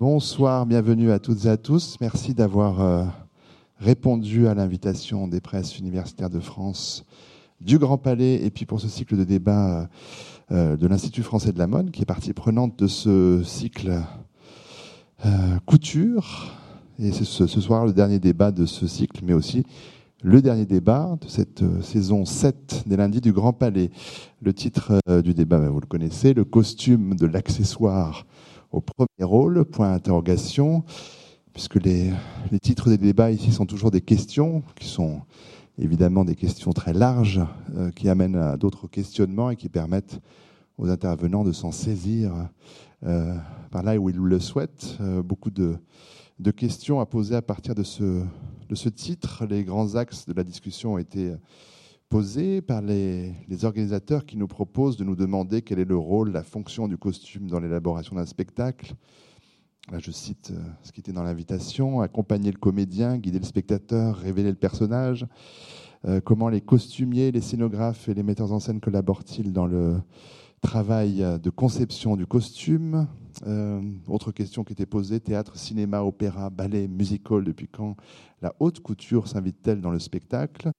Bonsoir, bienvenue à toutes et à tous. Merci d'avoir euh, répondu à l'invitation des presses universitaires de France, du Grand Palais, et puis pour ce cycle de débat euh, de l'Institut français de la mode, qui est partie prenante de ce cycle euh, couture. Et c'est ce, soir le dernier débat de ce cycle, mais aussi le dernier débat de cette saison 7 des lundis du Grand Palais. Le titre du débat, ben, vous le connaissez, le costume de l'accessoire au premier rôle, point d'interrogation, puisque les, les, titres des débats ici sont toujours des questions, qui sont évidemment des questions très larges, euh, qui amènent à d'autres questionnements et qui permettent aux intervenants de s'en saisir euh, par là où ils le souhaitent. Euh, beaucoup de, de, questions à poser à partir de ce, de ce titre. Les grands axes de la discussion ont été posée par les, organisateurs qui nous proposent de nous demander quel est le rôle, la fonction du costume dans l'élaboration d'un spectacle. Là, je cite euh, ce qui était dans l'invitation accompagner le comédien, guider le spectateur, révéler le personnage. Euh, comment les costumiers, les scénographes et les metteurs en scène collaborent-ils dans le travail de conception du costume. Euh, autre question qui était posée, théâtre, cinéma, opéra, ballet, musical, depuis quand la haute couture s'invite-t-elle dans le spectacle?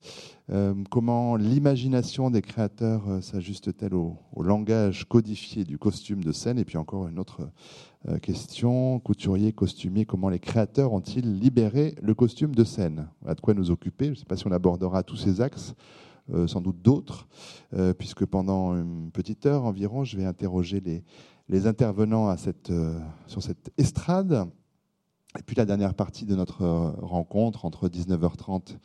Euh, Comment l'imagination des créateurs euh, s'ajuste-t-elle au, langage codifié du costume de scène? Et puis encore une autre question, couturier, costumier, comment les créateurs ont-ils libéré le costume de scène? À de quoi nous occuper? Je ne sais pas si on abordera tous ces axes. Euh, sans doute d'autres, euh, puisque pendant une petite heure environ, je vais interroger les, intervenants à cette, euh, sur cette estrade. Et puis la dernière partie de notre rencontre, entre 19h30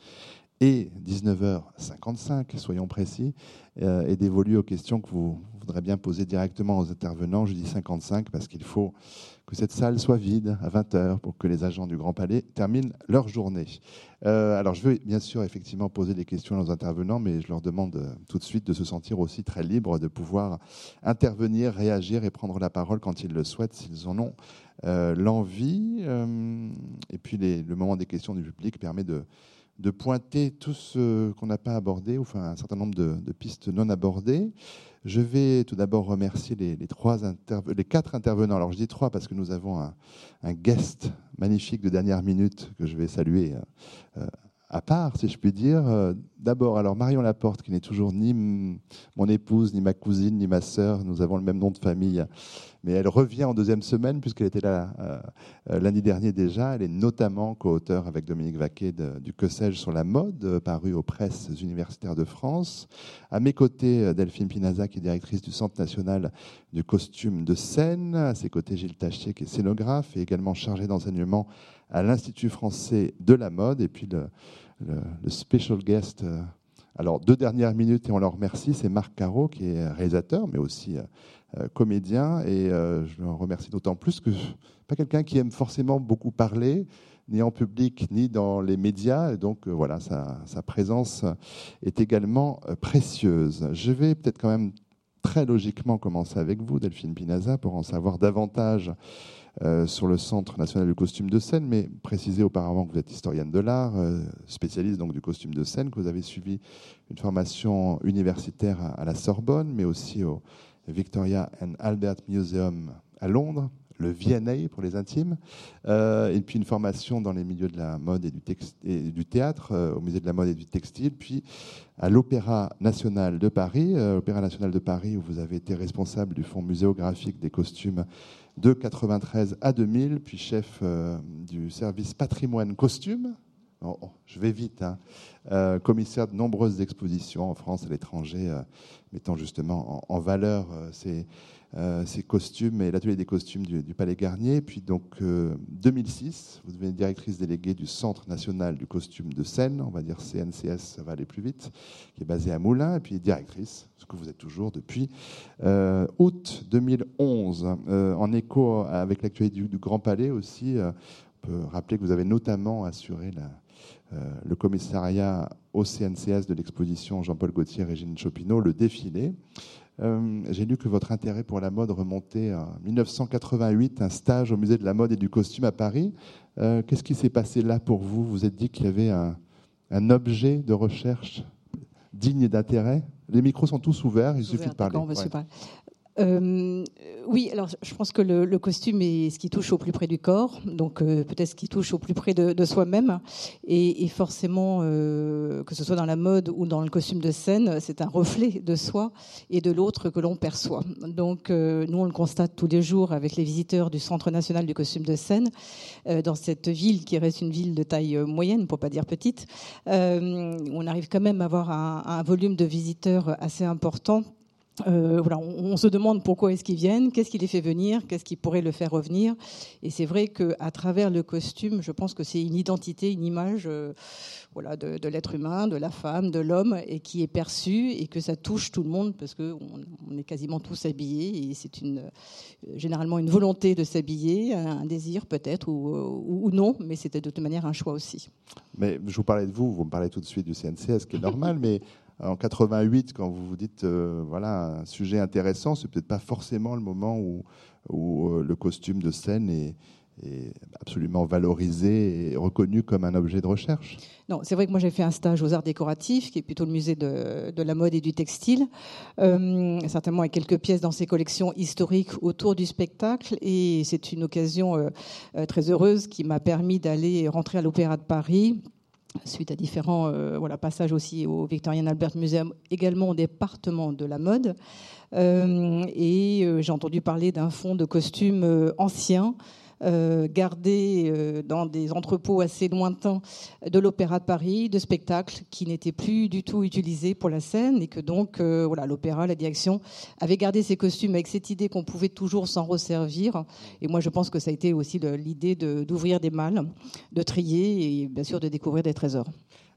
et 19h55, soyons précis, est dévolue aux questions que vous voudrez bien poser directement aux intervenants. Je dis 55 parce qu'il faut que cette salle soit vide à 20h pour que les agents du Grand Palais terminent leur journée. Euh, alors je veux bien sûr effectivement poser des questions aux intervenants, mais je leur demande euh, tout de suite de se sentir aussi très libres de pouvoir intervenir, réagir et prendre la parole quand ils le souhaitent, s'ils en ont euh, l'envie. Et puis le moment des questions du public permet de pointer tout ce qu'on n'a pas abordé, enfin un certain nombre de, pistes non abordées. Je vais tout d'abord remercier les, les, quatre intervenants. Alors je dis trois parce que nous avons un, guest magnifique de dernière minute que je vais saluer euh, à part, si je puis dire. Euh, D'abord, alors Marion Laporte, qui n'est toujours ni mon épouse, ni ma cousine, ni ma sœur, nous avons le même nom de famille, mais elle revient en deuxième semaine, puisqu'elle était là euh, euh l'année dernière déjà. Elle est notamment co-auteure avec Dominique Vaquet du Que sais-je sur la mode, euh, paru aux presses universitaires de France. À mes côtés, Delphine Pinaza, qui est directrice du Centre national du costume de scène. À ses côtés, Gilles Tachier, qui est scénographe et également chargé d'enseignement à l'Institut français de la mode. Et puis le, le, le special guest. Euh, alors, deux dernières minutes et on le remercie, c'est Marc Caro qui est réalisateur, mais aussi euh, comédien. Et euh, je le remercie d'autant plus que pas quelqu'un qui aime forcément beaucoup parler, ni en public, ni dans les médias. Et donc, euh, voilà, sa, présence est également euh, précieuse. Je vais peut-être quand même très logiquement commencer avec vous, Delphine Pinaza, pour en savoir davantage euh, sur le Centre national du costume de scène, mais préciser auparavant que vous êtes historienne de l'art, euh, spécialiste donc du costume de scène, que vous avez suivi une formation universitaire à, la Sorbonne, mais aussi au Victoria and Albert Museum à Londres, le VNA pour les intimes, euh, et puis une formation dans les milieux de la mode et du, théâtre, au musée de la mode et du textile, puis à l'Opéra national de Paris, Opéra national de Paris où vous avez été responsable du fonds muséographique des costumes de 93 à 2000, puis chef euh, du service patrimoine costume. Oh, oh, je vais vite, hein. euh, commissaire de nombreuses expositions en France et à l'étranger, euh, mettant justement en, en valeur ces, ces, costumes et l'atelier des costumes du, Palais Garnier. Puis donc 2006, vous devenez directrice déléguée du Centre national du costume de scène, on va dire CNCS, ça va aller plus vite, qui est basé à Moulins, et puis directrice ce que vous êtes toujours depuis euh, août 2011. Euh, en écho avec l'actualité du, Grand Palais aussi, euh, on peut rappeler que vous avez notamment assuré le commissariat au CNCS de l'exposition Jean-Paul Gaultier, Régine Chopineau, le défilé. J'ai lu que votre intérêt pour la mode remontait à 1988, un stage au musée de la mode et du costume à Paris. Qu'est-ce qui s'est passé là pour vous? Vous vous êtes dit qu'il y avait un, un objet de recherche digne d'intérêt? Les micros sont tous ouverts, il suffit de parler. Ouais. Euh, oui, alors je pense que le, costume est ce qui touche au plus près du corps, donc euh, peut-être ce qui touche au plus près de, soi-même, et, forcément, euh, que ce soit dans la mode ou dans le costume de scène, c'est un reflet de soi et de l'autre que l'on perçoit. Donc nous, on le constate tous les jours avec les visiteurs du Centre national du costume de scène, dans cette ville qui reste une ville de taille moyenne, pour pas dire petite, on arrive quand même à avoir un, un volume de visiteurs assez important euh, voilà, on, se demande pourquoi est-ce qu'ils viennent, qu'est-ce qui les fait venir, qu'est-ce qui pourrait le faire revenir. Et c'est vrai qu'à travers le costume, je pense que c'est une identité, une image euh, voilà, de, l'être humain, de la femme, de l'homme, et qui est perçue et que ça touche tout le monde parce qu'on on est quasiment tous habillés et c'est une, euh, généralement une volonté de s'habiller, un désir peut-être ou, ou, non, mais c'était de toute manière un choix aussi. Mais je vous parlais de vous, vous me parlez tout de suite du CNC, ce qui est normal, mais en 88, quand vous vous dites euh, voilà un sujet intéressant, c'est peut-être pas forcément le moment où, euh, le costume de scène est, absolument valorisé et reconnu comme un objet de recherche. Non, c'est vrai que moi j'ai fait un stage aux arts décoratifs, qui est plutôt le musée de, de la mode et du textile, euh, certainement avec quelques pièces dans ses collections historiques autour du spectacle, et c'est une occasion très heureuse qui m'a permis d'aller rentrer à l'Opéra de Paris suite à différents euh, passages aussi au Victorian Albert Museum, également au département de la mode. Euh, et euh, j'ai entendu parler d'un fonds de costumes anciens gardés euh, dans des entrepôts assez lointains de l'Opéra de Paris, de spectacles qui n'étaient plus du tout utilisés pour la scène et que donc euh, voilà l'opéra, la direction avait gardé ces costumes avec cette idée qu'on pouvait toujours s'en resservir. Et moi je pense que ça a été aussi l'idée d'ouvrir des malles, de trier et bien sûr de découvrir des trésors.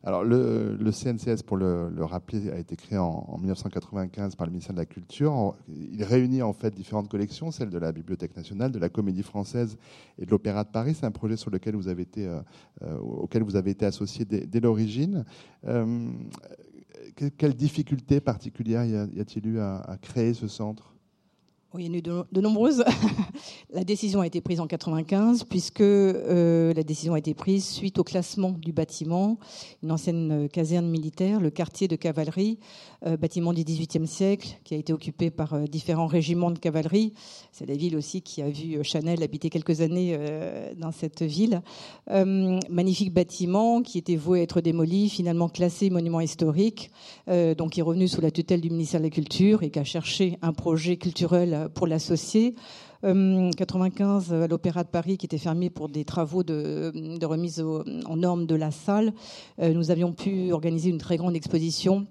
Alors, le, CNCS, pour le, rappeler, a été créé en, 1995 par le ministère de la Culture. Il réunit en fait différentes collections, celles de la Bibliothèque nationale, de la Comédie française et de l'Opéra de Paris. C'est un projet sur lequel vous avez été, euh, euh, auquel vous avez été associé dès, l'origine. Euh, quelles difficultés particulières y a-t-il eu à créer ce centre? Il y en a eu de, nombreuses. la décision a été prise en 95 puisque euh, la décision a été prise suite au classement du bâtiment, une ancienne caserne militaire, le quartier de cavalerie, euh, bâtiment du XVIIIe siècle qui a été occupé par euh, différents régiments de cavalerie. C'est la ville aussi qui a vu Chanel habiter quelques années dans cette ville. magnifique bâtiment qui était voué à être démoli, finalement classé monument historique, donc qui est revenu sous la tutelle du ministère de la Culture et qui a cherché un projet culturel pour l'associer. 95 euh, à l'Opéra de Paris qui était fermé pour des travaux de, remise en normes de la salle. Euh, nous avions pu organiser une très grande exposition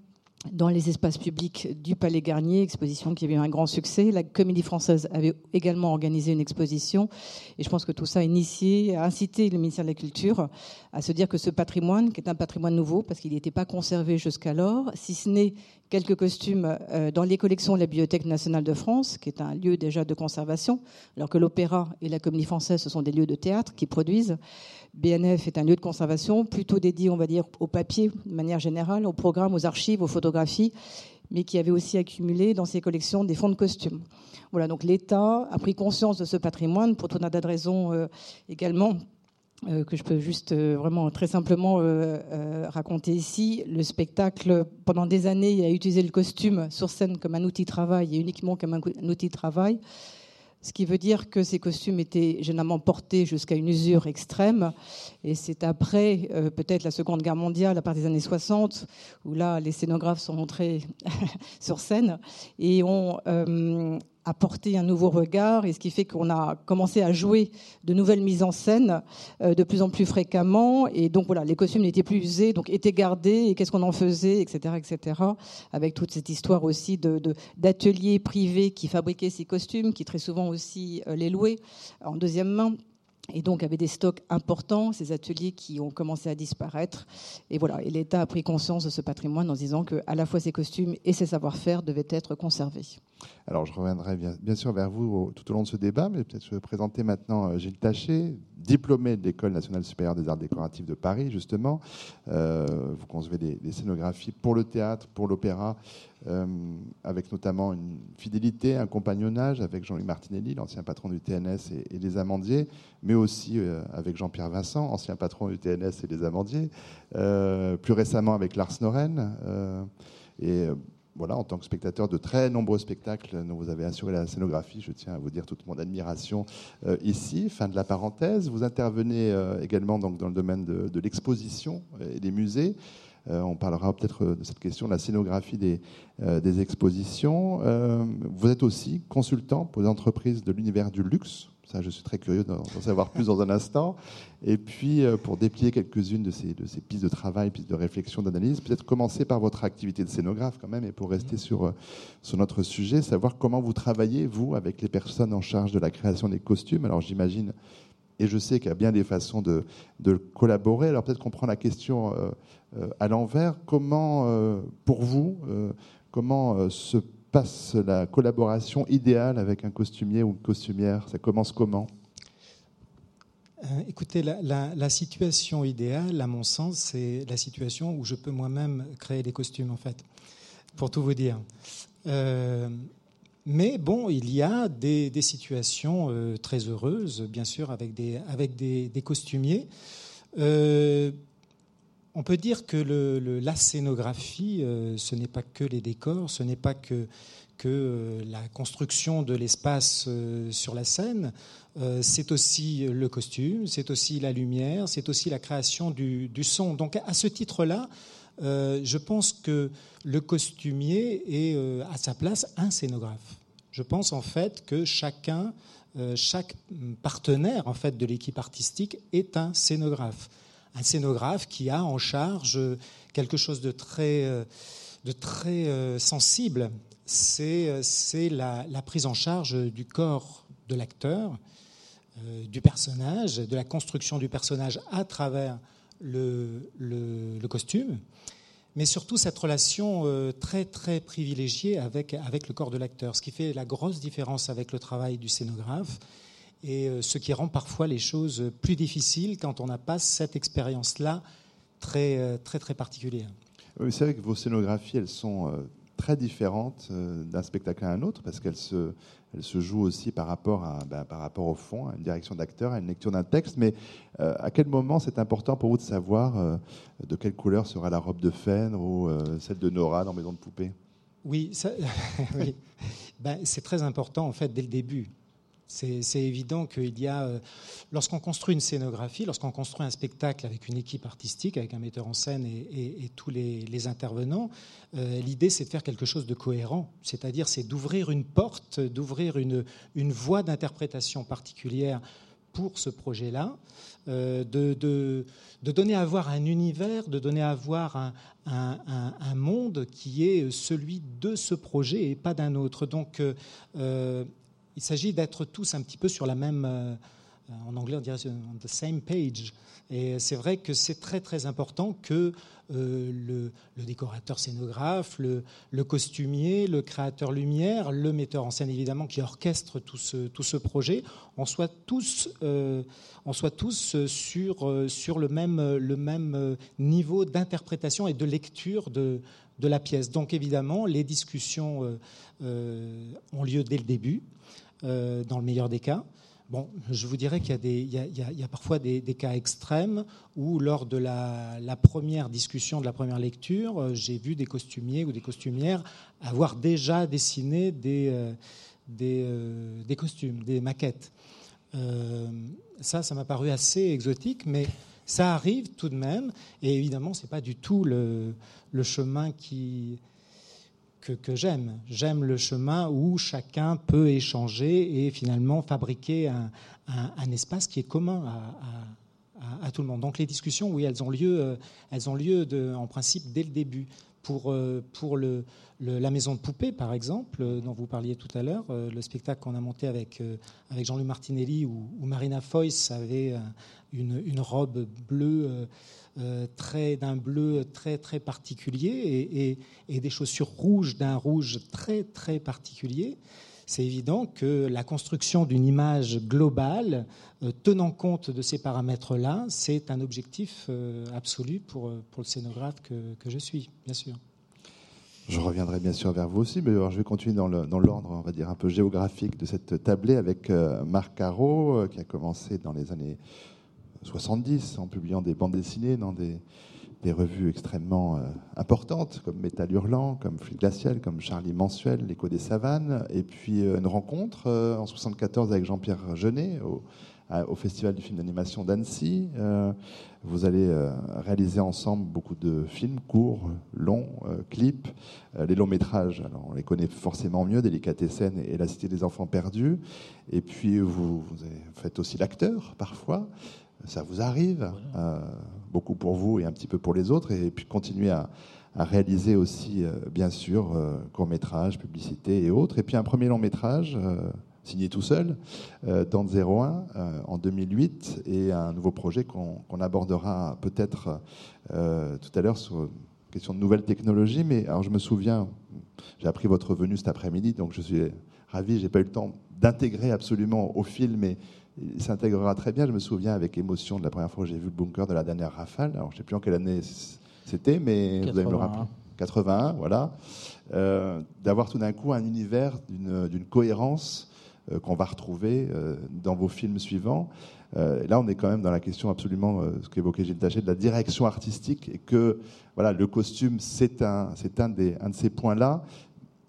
dans les espaces publics du Palais Garnier, exposition qui avait eu un grand succès. La Comédie Française avait également organisé une exposition, et je pense que tout ça a initié, a incité le ministère de la Culture à se dire que ce patrimoine, qui est un patrimoine nouveau, parce qu'il n'était pas conservé jusqu'alors, si ce n'est quelques costumes euh, dans les collections de la Bibliothèque nationale de France, qui est un lieu déjà de conservation, alors que l'opéra et la Comédie Française, ce sont des lieux de théâtre qui produisent. BNF est un lieu de conservation plutôt dédié, on va dire, au papier de manière générale, au programme, aux archives, aux photographies, mais qui avait aussi accumulé dans ses collections des fonds de costumes. Voilà, donc l'État a pris conscience de ce patrimoine pour tout un tas de raisons euh, également. Euh, que je peux juste euh, vraiment très simplement raconter ici. Le spectacle, pendant des années, a utilisé le costume sur scène comme un outil de travail et uniquement comme un outil de travail ce qui veut dire que ces costumes étaient généralement portés jusqu'à une usure extrême. Et c'est après, euh, peut-être la Seconde Guerre mondiale, à partir des années 60, où là, les scénographes sont montrés sur scène et ont euh, apporter un nouveau regard, et ce qui fait qu'on a commencé à jouer de nouvelles mises en scène euh, de plus en plus fréquemment. Et donc voilà, les costumes n'étaient plus usés, donc étaient gardés, et qu'est-ce qu'on en faisait, etc., etc. Avec toute cette histoire aussi de, d'ateliers privés qui fabriquaient ces costumes, qui très souvent aussi euh, les louaient en deuxième main et donc avait des stocks importants, ces ateliers qui ont commencé à disparaître. Et voilà, l'État a pris conscience de ce patrimoine en disant que à la fois ces costumes et ces savoir-faire devaient être conservés. Alors je reviendrai bien, sûr vers vous tout au long de ce débat, mais peut-être je vais présenter maintenant euh, Gilles Taché, diplômé de l'École nationale supérieure des arts décoratifs de Paris, justement. Euh, vous concevez des, scénographies pour le théâtre, pour l'opéra, avec notamment une fidélité, un compagnonnage avec Jean-Louis Martinelli, l'ancien patron du TNS et, des Amandiers, mais aussi euh, avec Jean-Pierre Vincent, ancien patron du TNS et des Amandiers, plus récemment avec Lars Noren. et voilà, en tant que spectateur de très nombreux spectacles dont vous avez assuré la scénographie, je tiens à vous dire toute mon admiration ici. Fin de la parenthèse. Vous intervenez également donc, dans le domaine de l'exposition et des musées. Euh, on parlera peut-être de cette question de la scénographie des, euh, des expositions. Euh, vous êtes aussi consultant pour les entreprises de l'univers du luxe. Ça, je suis très curieux d'en savoir plus dans un instant. Et puis, pour déplier quelques-unes de ces, de ces pistes de travail, pistes de réflexion, d'analyse, peut-être commencer par votre activité de scénographe quand même, et pour rester sur, sur notre sujet, savoir comment vous travaillez, vous, avec les personnes en charge de la création des costumes. Alors, j'imagine, et je sais qu'il y a bien des façons de, collaborer. Alors, peut-être qu'on prend la question euh, à l'envers. Comment, euh, pour vous, euh, comment se passe la collaboration idéale avec un costumier ou une costumière? Ça commence comment? Écoutez, la, situation idéale, à mon sens, c'est la situation où je peux moi-même créer des costumes, en fait, pour tout vous dire. Mais bon, il y a des, situations très heureuses, bien sûr, avec des, avec des, costumiers. On peut dire que la scénographie, euh, ce n'est pas que les décors, ce n'est pas que, euh, la construction de l'espace euh, sur la scène, c'est aussi le costume, c'est aussi la lumière, c'est aussi la création du, son. Donc à ce titre-là, je pense que le costumier est à sa place un scénographe. Je pense en fait que chacun, chaque partenaire en fait de l'équipe artistique est un scénographe un scénographe qui a en charge quelque chose de très, euh, de très euh, sensible, c'est euh, la, la, prise en charge du corps de l'acteur, du personnage, de la construction du personnage à travers le, costume, mais surtout cette relation très très privilégiée avec, avec le corps de l'acteur, ce qui fait la grosse différence avec le travail du scénographe et euh, ce qui rend parfois les choses plus difficiles quand on n'a pas cette expérience-là très, euh, très, très particulière. Oui, c'est vrai que vos scénographies, elles sont euh, très différentes d'un spectacle à un autre parce qu'elles se, elles se jouent aussi par rapport, à, ben, par rapport au fond, à une direction d'acteur, à une lecture d'un texte. Mais à quel moment c'est important pour vous de savoir de quelle couleur sera la robe de Fèvre ou celle de Nora dans Maison de Poupée? Oui, oui. Ben, c'est très important en fait dès le début. C'est évident qu'il y a, euh, lorsqu'on construit une scénographie, lorsqu'on construit un spectacle avec une équipe artistique, avec un metteur en scène et, tous les, intervenants, euh, l'idée c'est de faire quelque chose de cohérent, c'est-à-dire c'est d'ouvrir une porte, d'ouvrir une, voie d'interprétation particulière pour ce projet-là, euh, de, donner à voir un univers, de donner à voir un, monde qui est celui de ce projet et pas d'un autre. Donc, il s'agit d'être tous un petit peu sur la même, euh, en anglais on dirait on the same page. Et c'est vrai que c'est très très important que euh, le, décorateur scénographe, le, costumier, le créateur lumière, le metteur en scène évidemment qui orchestre tout ce, tout ce projet, on soit tous, euh, on tous sur, sur le, même, le même niveau d'interprétation et de lecture de, de la pièce. Donc évidemment, les discussions ont lieu dès le début. Euh, dans le meilleur des cas. Bon, je vous dirais qu'il y, a parfois des, cas extrêmes où, lors de la, première discussion, de la première lecture, euh, j'ai vu des costumiers ou des costumières avoir déjà dessiné des, euh, costumes, des maquettes. ça, ça m'a paru assez exotique, mais ça arrive tout de même. Et évidemment, ce n'est pas du tout le chemin qui, que, j'aime. J'aime le chemin où chacun peut échanger et finalement fabriquer un, espace qui est commun à, tout le monde. Donc les discussions, oui, elles ont lieu, euh, elles ont lieu en principe dès le début. Pour, euh, pour le, la maison de poupée, par exemple, euh, dont vous parliez tout à l'heure, le spectacle qu'on a monté avec, avec Jean-Louis Martinelli, où, Marina Foyce avait une, une robe bleue euh, d'un bleu très très particulier et, des chaussures rouges d'un rouge très très particulier, c'est évident que la construction d'une image globale euh, tenant compte de ces paramètres-là, c'est un objectif euh, absolu pour, pour le scénographe que, que, je suis, bien sûr. Je reviendrai bien sûr vers vous aussi, mais alors je vais continuer dans l'ordre, on va dire, un peu géographique de cette tablée avec Marc Caro, qui a commencé dans les années 70 en publiant des bandes dessinées dans des, des revues extrêmement importantes comme Métal Hurlant, comme Fluide Glacial, comme Charlie Mensuel, L'écho des savanes, et puis une rencontre en 74 avec Jean-Pierre Jeunet au, Festival du film d'animation d'Annecy. Euh, vous allez euh, réaliser ensemble beaucoup de films courts, longs, euh, clips, les longs métrages. Alors, on les connaît forcément mieux, Délicatessen et La Cité des Enfants Perdus. Et puis, vous, faites aussi l'acteur parfois. Ça vous arrive, beaucoup pour vous et un petit peu pour les autres. Et puis, continuer à, à réaliser aussi, bien sûr, courts métrages, publicité et autres. Et puis, un premier long métrage signé tout seul, euh, dans 01 euh, en 2008, et un nouveau projet qu'on abordera peut-être euh, tout à l'heure sur question de nouvelles technologies. Mais alors je me souviens, j'ai appris votre venue cet après-midi, donc je suis ravi. J'ai pas eu le temps d'intégrer absolument au film, mais il s'intégrera très bien. Je me souviens avec émotion de la première fois que j'ai vu le bunker de la dernière rafale. Alors je sais plus en quelle année c'était, mais vous allez me le rappeler. 81, voilà. D'avoir tout d'un coup un univers d'une cohérence euh, qu'on va retrouver euh, dans vos films suivants. Euh, là, on est quand même dans la question absolument, ce qu'évoquait Gilles Taché, de la direction artistique, et que voilà, le costume, c'est un, un, des, un de ces points-là,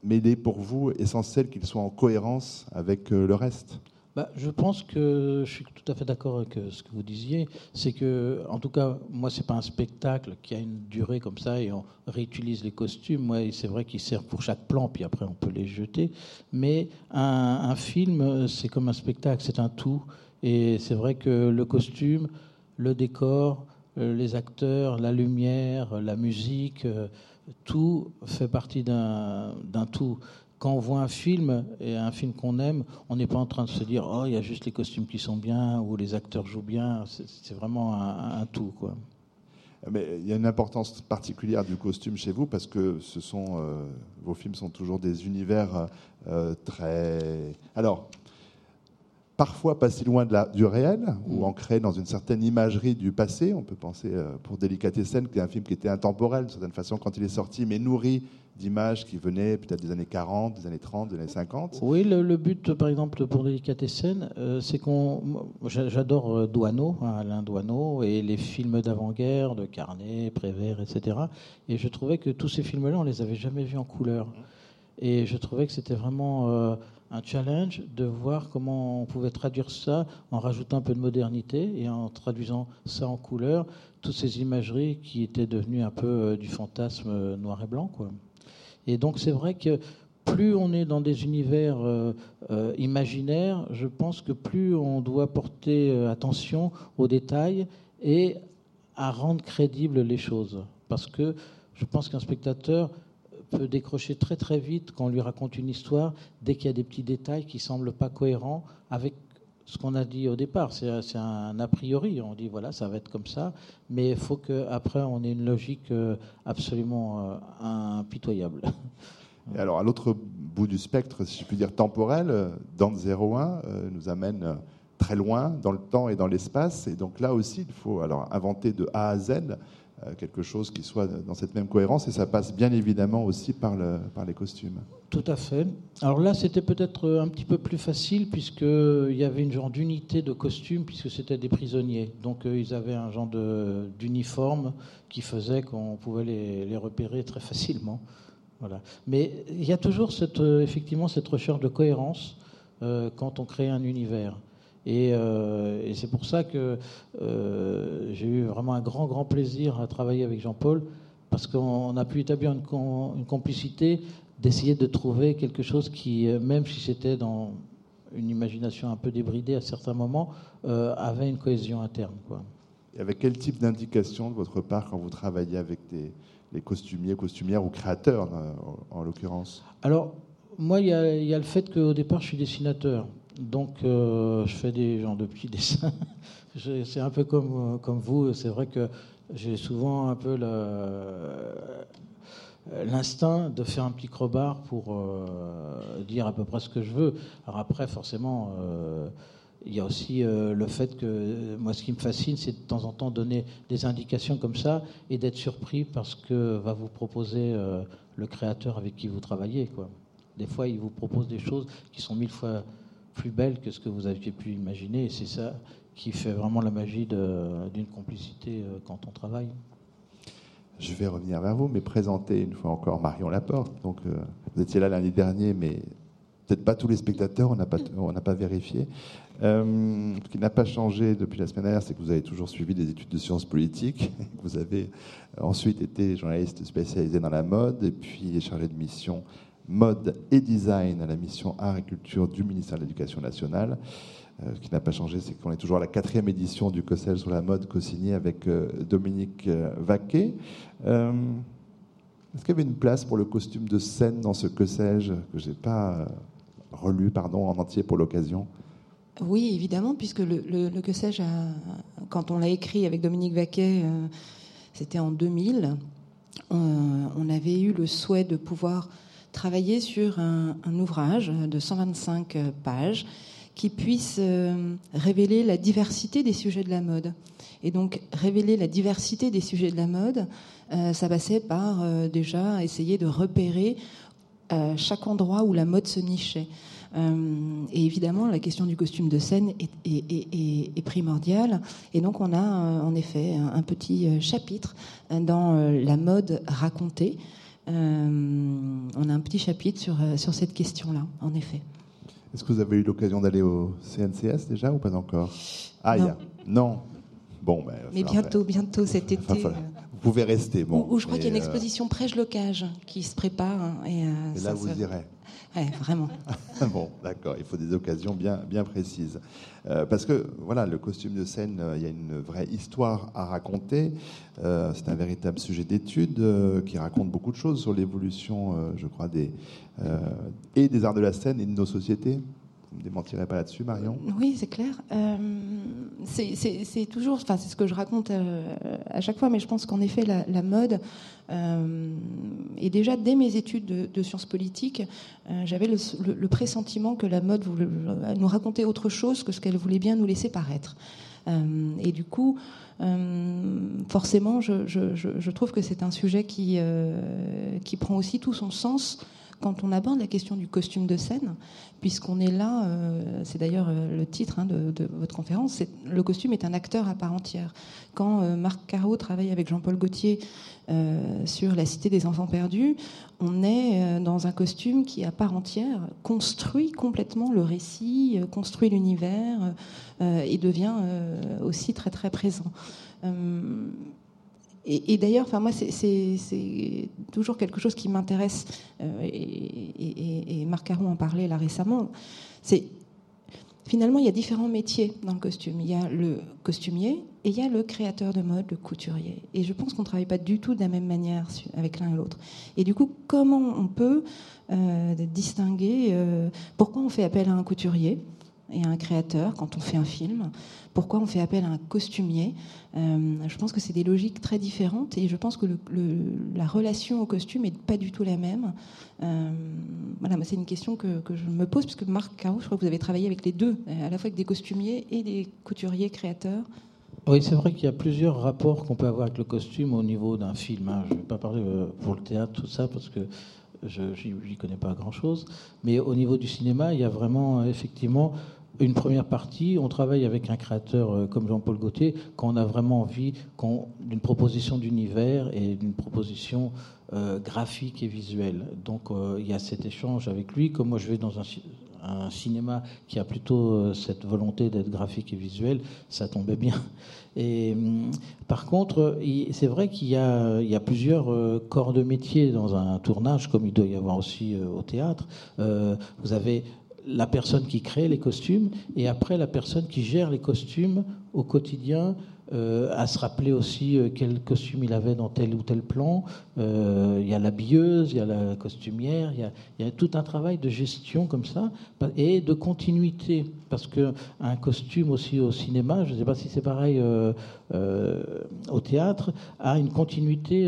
mais il est pour vous essentiel qu'il soit en cohérence avec le reste. Bah, je pense que je suis tout à fait d'accord avec ce que vous disiez. C'est que, en tout cas, moi, c'est pas un spectacle qui a une durée comme ça et on réutilise les costumes. Moi, c'est vrai qu'ils servent pour chaque plan, puis après on peut les jeter. Mais un, film, c'est comme un spectacle, c'est un tout. Et c'est vrai que le costume, le décor, euh, les acteurs, la lumière, la musique, euh, tout fait partie d'un tout quand on voit un film et un film qu'on aime, on n'est pas en train de se dire oh il y a juste les costumes qui sont bien ou les acteurs jouent bien. C'est vraiment un, tout quoi. Mais il y a une importance particulière du costume chez vous parce que ce sont euh, vos films sont toujours des univers euh, très alors parfois pas si loin de la, du réel, ou mm. ancré dans une certaine imagerie du passé. On peut penser euh, pour Délicatessen, qui est un film qui était intemporel d'une certaine façon quand il est sorti, mais nourri d'images qui venaient peut-être des années 40, des années 30, des années 50. Oui, le, but, par exemple, pour Délicatessen, euh, c'est qu'on. J'adore euh, Douaneau, hein, Alain Douaneau, et les films d'avant-guerre, de Carnet, Prévert, etc. Et je trouvais que tous ces films-là, on les avait jamais vus en couleur. Et je trouvais que c'était vraiment un challenge de voir comment on pouvait traduire ça en rajoutant un peu de modernité et en traduisant ça en couleur, toutes ces imageries qui étaient devenues un peu euh, du fantasme euh, noir et blanc. Quoi. Et donc c'est vrai que plus on est dans des univers euh, imaginaires, je pense que plus on doit porter attention aux détails et à rendre crédibles les choses. Parce que je pense qu'un spectateur peut décrocher très très vite quand on lui raconte une histoire dès qu'il y a des petits détails qui semblent pas cohérents avec ce qu'on a dit au départ. C'est un a priori. On dit voilà, ça va être comme ça, mais il faut qu'après on ait une logique euh, absolument euh, impitoyable. Alors, à l'autre bout du spectre, si je puis dire temporel, euh, Dante 01 nous amène très loin dans le temps et dans l'espace. Et donc là aussi, il faut alors inventer de A à Z euh, quelque chose qui soit dans cette même cohérence et ça passe bien évidemment aussi par, le, par les costumes. Tout à fait. Alors là, c'était peut-être un petit peu plus facile puisqu'il y avait une genre d'unité de costumes puisque c'était des prisonniers. Donc euh, ils avaient un genre d'uniforme qui faisait qu'on pouvait les, repérer très facilement. Voilà. Mais il y a toujours cette, euh, effectivement cette recherche de cohérence quand on crée un univers. Euh, et, c'est pour ça que euh, j'ai eu vraiment un grand, grand plaisir à travailler avec Jean-Paul, parce qu'on a pu établir une, complicité, d'essayer de trouver quelque chose qui, euh, même si c'était dans une imagination un peu débridée à certains moments, avait une cohésion interne. Quoi. Et avec quel type d'indication de votre part quand vous travaillez avec des, les costumiers, costumières ou créateurs en, l'occurrence? Alors, moi, il y, y, a le fait qu'au départ, je suis dessinateur. Donc, euh, je fais des genres de petits dessins. c'est un peu comme, euh, comme vous. C'est vrai que j'ai souvent un peu l'instinct de faire un petit crowbar pour euh, dire à peu près ce que je veux. Alors après, forcément, il y a aussi le fait que moi, ce qui me fascine, c'est de temps en temps donner des indications comme ça et d'être surpris parce que va vous proposer le créateur avec qui vous travaillez. Des fois, il vous propose des choses qui sont mille fois plus belle que ce que vous aviez pu imaginer. Et c'est ça qui fait vraiment la magie d'une complicité euh, quand on travaille. je vais revenir vers vous, mais présenter une fois encore Marion Laporte. Donc, euh, vous étiez là l'année dernière, mais peut-être pas tous les spectateurs, on n'a pas, vérifié. Euh, ce qui n'a pas changé depuis la semaine dernière, c'est que vous avez toujours suivi des études de sciences politiques. Vous avez ensuite été journaliste spécialisé dans la mode et puis chargé de mission mode et design à la mission art et culture du ministère de l'Éducation nationale. Euh, ce qui n'a pas changé, c'est qu'on est toujours à la quatrième édition du COSEL sur la mode, co-signé avec euh, Dominique euh, Vaquet. Est-ce qu'il y avait une place pour le costume de scène dans ce que sais-je, que je n'ai pas relu pardon, en entier pour l'occasion? Oui, évidemment, puisque le, le, que sais-je, quand on l'a écrit avec Dominique Vaquet, c'était en 2000, on avait eu le souhait de pouvoir travailler sur un, ouvrage de 125 pages qui puisse euh, révéler la diversité des sujets de la mode. Et donc, révéler la diversité des sujets de la mode, euh, ça passait par euh, déjà essayer de repérer chaque endroit où la mode se nichait. et évidemment, la question du costume de scène est, est, primordiale. Et donc, on a en effet un, petit chapitre dans la mode racontée. On a un petit chapitre sur, sur cette question-là, en effet. Est-ce que vous avez eu l'occasion d'aller au CNCS déjà ou pas encore? Ah, non. non. Bon, ben, mais bientôt, bientôt cet été. Vous pouvez rester. Bon, où, je crois qu'il y a une euh, exposition prêche-locage qui se prépare. Hein, et, euh, là, vous irez. Ouais, vraiment. bon, d'accord, il faut des occasions bien, bien précises. Euh, parce que, voilà, le costume de scène, il y a une vraie histoire à raconter. c'est un véritable sujet d'étude qui raconte beaucoup de choses sur l'évolution, je crois, des, et des arts de la scène et de nos sociétés. Ne me démentirez pas là-dessus, Marion Oui, c'est clair. Euh, c'est toujours, enfin, c'est ce que je raconte euh, à, chaque fois, mais je pense qu'en effet, la, mode, euh, et déjà dès mes études de, sciences politiques, j'avais le, pressentiment que la mode voulait nous raconter autre chose que ce qu'elle voulait bien nous laisser paraître. et du coup, forcément, je, trouve que c'est un sujet qui prend aussi tout son sens quand on aborde la question du costume de scène, puisqu'on est là, euh, c'est d'ailleurs euh, le titre hein, de, votre conférence, le costume est un acteur à part entière. Quand euh, Marc Caro travaille avec Jean-Paul Gaultier sur La Cité des Enfants Perdus, on est dans un costume qui, à part entière, construit complètement le récit, construit l'univers et devient aussi très très présent. Et, d'ailleurs, enfin moi, c'est toujours quelque chose qui m'intéresse. Euh, et, Marc Caron en parlait là récemment. C'est finalement il y a différents métiers dans le costume. Il y a le costumier et il y a le créateur de mode, le couturier. Et je pense qu'on ne travaille pas du tout de la même manière avec l'un et l'autre. Et du coup, comment on peut euh, distinguer euh, pourquoi on fait appel à un couturier et à un créateur quand on fait un film Pourquoi on fait appel à un costumier euh, Je pense que c'est des logiques très différentes et je pense que la relation au costume n'est pas du tout la même. Euh, voilà, c'est une question que, je me pose puisque Marc Caro, je crois que vous avez travaillé avec les deux, à la fois avec des costumiers et des couturiers créateurs. Oui, c'est vrai qu'il y a plusieurs rapports qu'on peut avoir avec le costume au niveau d'un film. Hein. Je ne vais pas parler euh, pour le théâtre, tout ça, parce que je n'y connais pas grand-chose. Mais au niveau du cinéma, il y a vraiment, effectivement, une première partie, on travaille avec un créateur euh, comme Jean-Paul Gaultier quand on a vraiment envie d'une proposition d'univers et d'une proposition euh, graphique et visuelle. Donc euh, il y a cet échange avec lui. Comme moi je vais dans un, cinéma qui a plutôt cette volonté d'être graphique et visuel, ça tombait bien. Et hum, par contre, c'est vrai qu'il y, y, a plusieurs corps de métier dans un tournage, comme il doit y avoir aussi au théâtre. vous avez la personne qui crée les costumes et après la personne qui gère les costumes au quotidien euh, à se rappeler aussi euh, quel costume il avait dans tel ou tel plan. Euh, il y a l'habilleuse, il y a la costumière, il y a, tout un travail de gestion comme ça et de continuité. Parce qu'un costume aussi au cinéma, je ne sais pas si c'est pareil au théâtre, a une continuité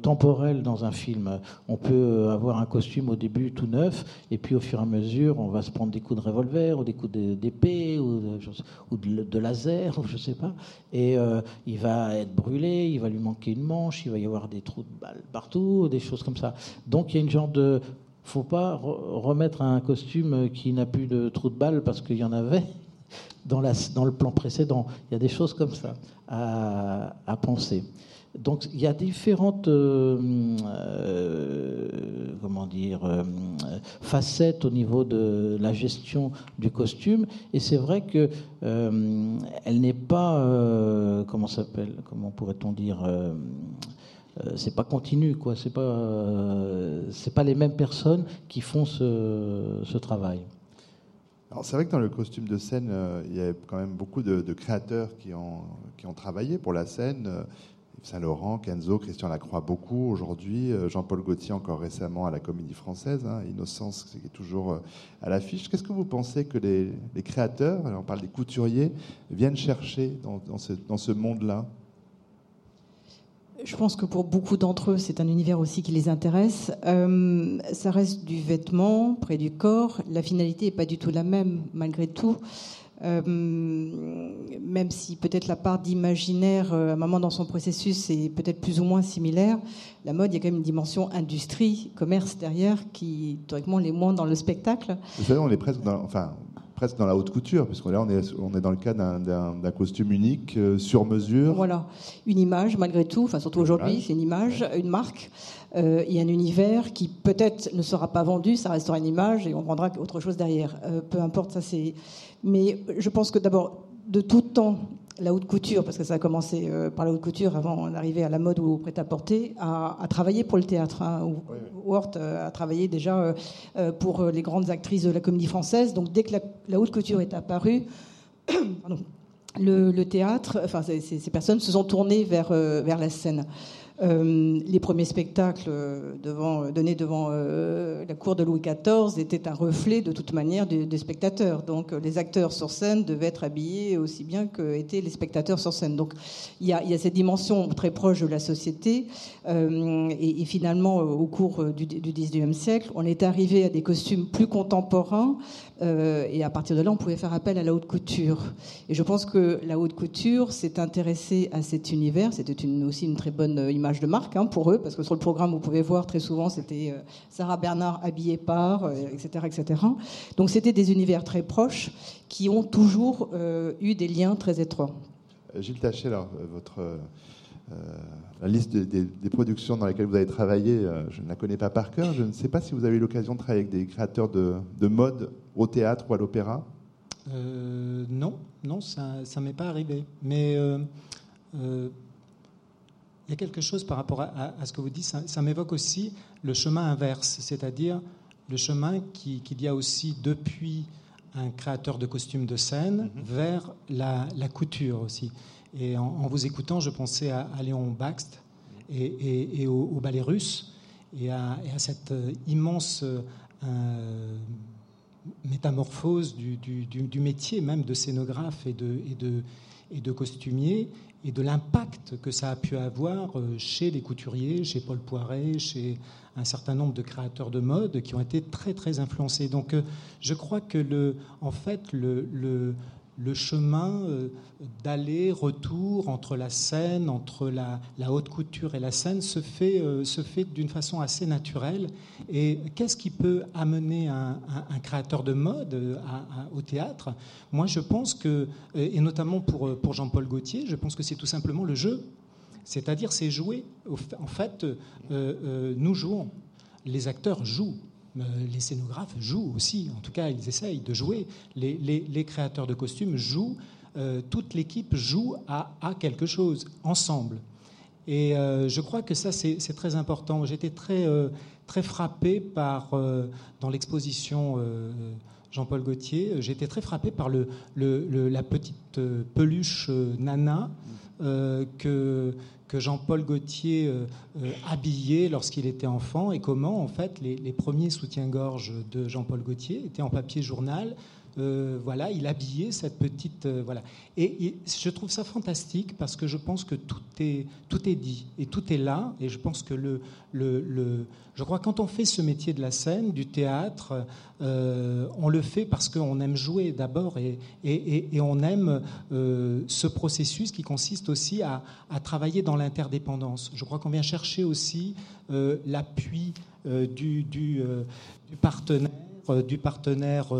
temporelle dans un film. On peut avoir un costume au début tout neuf et puis au fur et à mesure, on va se prendre des coups de revolver ou des coups d'épée ou, de, de laser, ou je ne sais pas et euh, il va être brûlé, il va lui manquer une manche, il va y avoir des trous de balles partout, des choses comme ça. Donc il y a une genre de faut pas remettre un costume qui n'a plus de trous de balles parce qu'il y en avait dans, la, dans, le plan précédent. Il y a des choses comme ça à, penser. Donc il y a différentes euh, euh, comment dire facettes au niveau de la gestion du costume et c'est vrai que elle n'est pas comment s'appelle comment pourrait-on dire c'est pas continu quoi c'est pas pas les mêmes personnes qui font ce, travail c'est vrai que dans le costume de scène, il y a quand même beaucoup de, créateurs qui ont, qui ont travaillé pour la scène. Saint-Laurent, Kenzo, Christian Lacroix beaucoup aujourd'hui, euh, Jean-Paul Gaultier encore récemment à la Comédie Française, hein, Innocence qui est toujours euh, à l'affiche. Qu'est-ce que vous pensez que les, créateurs, on parle des couturiers, viennent chercher dans, ce, monde-là? Je pense que pour beaucoup d'entre eux, c'est un univers aussi qui les intéresse. Euh, ça reste du vêtement près du corps. La finalité n'est pas du tout la même, malgré tout. Euh, même si peut-être la part d'imaginaire, euh, à un moment dans son processus, est peut-être plus ou moins similaire, la mode, il y a quand même une dimension industrie, commerce derrière, qui, théoriquement, l'est moins dans le spectacle. Vous savez, on est presque dans, enfin, presque dans la haute couture, puisqu'on là, on est, on est dans le cas d'un costume unique, euh, sur mesure. Voilà, une image, malgré tout, enfin, surtout aujourd'hui, c'est une image, une marque. il y a un univers qui peut-être ne sera pas vendu, ça restera une image et on vendra autre chose derrière. peu importe, ça c'est mais je pense que d'abord, de tout temps, la haute couture, parce que ça a commencé euh, par la haute couture avant d'arriver à la mode ou au prêt-à-porter, a, travaillé pour le théâtre. Hein, euh, a travaillé déjà euh, pour les grandes actrices de la comédie française. Donc dès que la, haute couture est apparue, le, théâtre, enfin ces, ces, personnes se sont tournées vers, vers la scène. Euh, les premiers spectacles euh, devant, donnés devant euh, la cour de Louis XIV étaient un reflet de toute manière des, spectateurs. Donc les acteurs sur scène devaient être habillés aussi bien que étaient les spectateurs sur scène. Donc il y a, cette dimension très proche de la société. Et, finalement, au cours du, 19e siècle, on est arrivé à des costumes plus contemporains. et à partir de là, on pouvait faire appel à la haute couture. Et je pense que la haute couture s'est intéressée à cet univers. C'était aussi une très bonne image de marque hein, pour eux, parce que sur le programme, vous pouvez voir très souvent, c'était euh, Sarah Bernard habillée par, etc., euh, etc. Donc c'était des univers très proches qui ont toujours euh, eu des liens très étroits. Gilles Taché, alors, votre, la liste des, productions dans lesquelles vous avez travaillé, je ne la connais pas par cœur. Je ne sais pas si vous avez eu l'occasion de travailler avec des créateurs de, de mode au théâtre ou à l'opéra. non, non, ça ne m'est pas arrivé. Mais il y a quelque chose par rapport à, ce que vous dites, ça, m'évoque aussi le chemin inverse, c'est-à-dire le chemin qu'il y a aussi depuis un créateur de costumes de scène mhm. vers la, couture aussi. Et en, vous écoutant, je pensais à, Léon Baxt et, au, ballet russe et à, cette euh, immense euh, métamorphose du, métier même de scénographe et de, et de, et de costumier et de l'impact que ça a pu avoir euh, chez les couturiers, chez Paul Poiret, chez un certain nombre de créateurs de mode qui ont été très très influencés. Donc euh, je crois que le, en fait le, le, le chemin euh, d'aller-retour entre la scène, entre la, haute couture et la scène se fait, euh, se fait d'une façon assez naturelle. Et qu'est-ce qui peut amener un, créateur de mode euh, au théâtre? Moi, je pense que, et notamment pour, pour Jean-Paul Gaultier, je pense que c'est tout simplement le jeu. C'est-à-dire, c'est jouer. En fait, nous jouons. Les acteurs jouent. Euh, les scénographes jouent aussi, en tout cas ils essayent de jouer, les, créateurs de costumes jouent, euh, toute l'équipe joue à, quelque chose, ensemble. Et euh, je crois que ça c'est très important. J'étais très, très frappé par, dans l'exposition Jean-Paul Gaultier, j'étais très frappé par le, la petite peluche Nana que que Jean-Paul Gaultier euh, euh, habillait lorsqu'il était enfant et comment en fait les, les premiers soutiens-gorge de Jean-Paul Gaultier étaient en papier journal euh, voilà, il habillait cette petite. Euh, voilà. Et, je trouve ça fantastique parce que je pense que tout est, tout est dit et tout est là. Et je pense que le. le, je crois quand on fait ce métier de la scène, du théâtre, euh, on le fait parce qu'on aime jouer d'abord et, et, on aime ce processus qui consiste aussi à, travailler dans l'interdépendance. Je crois qu'on vient chercher aussi l'appui du, du, du partenaire du partenaire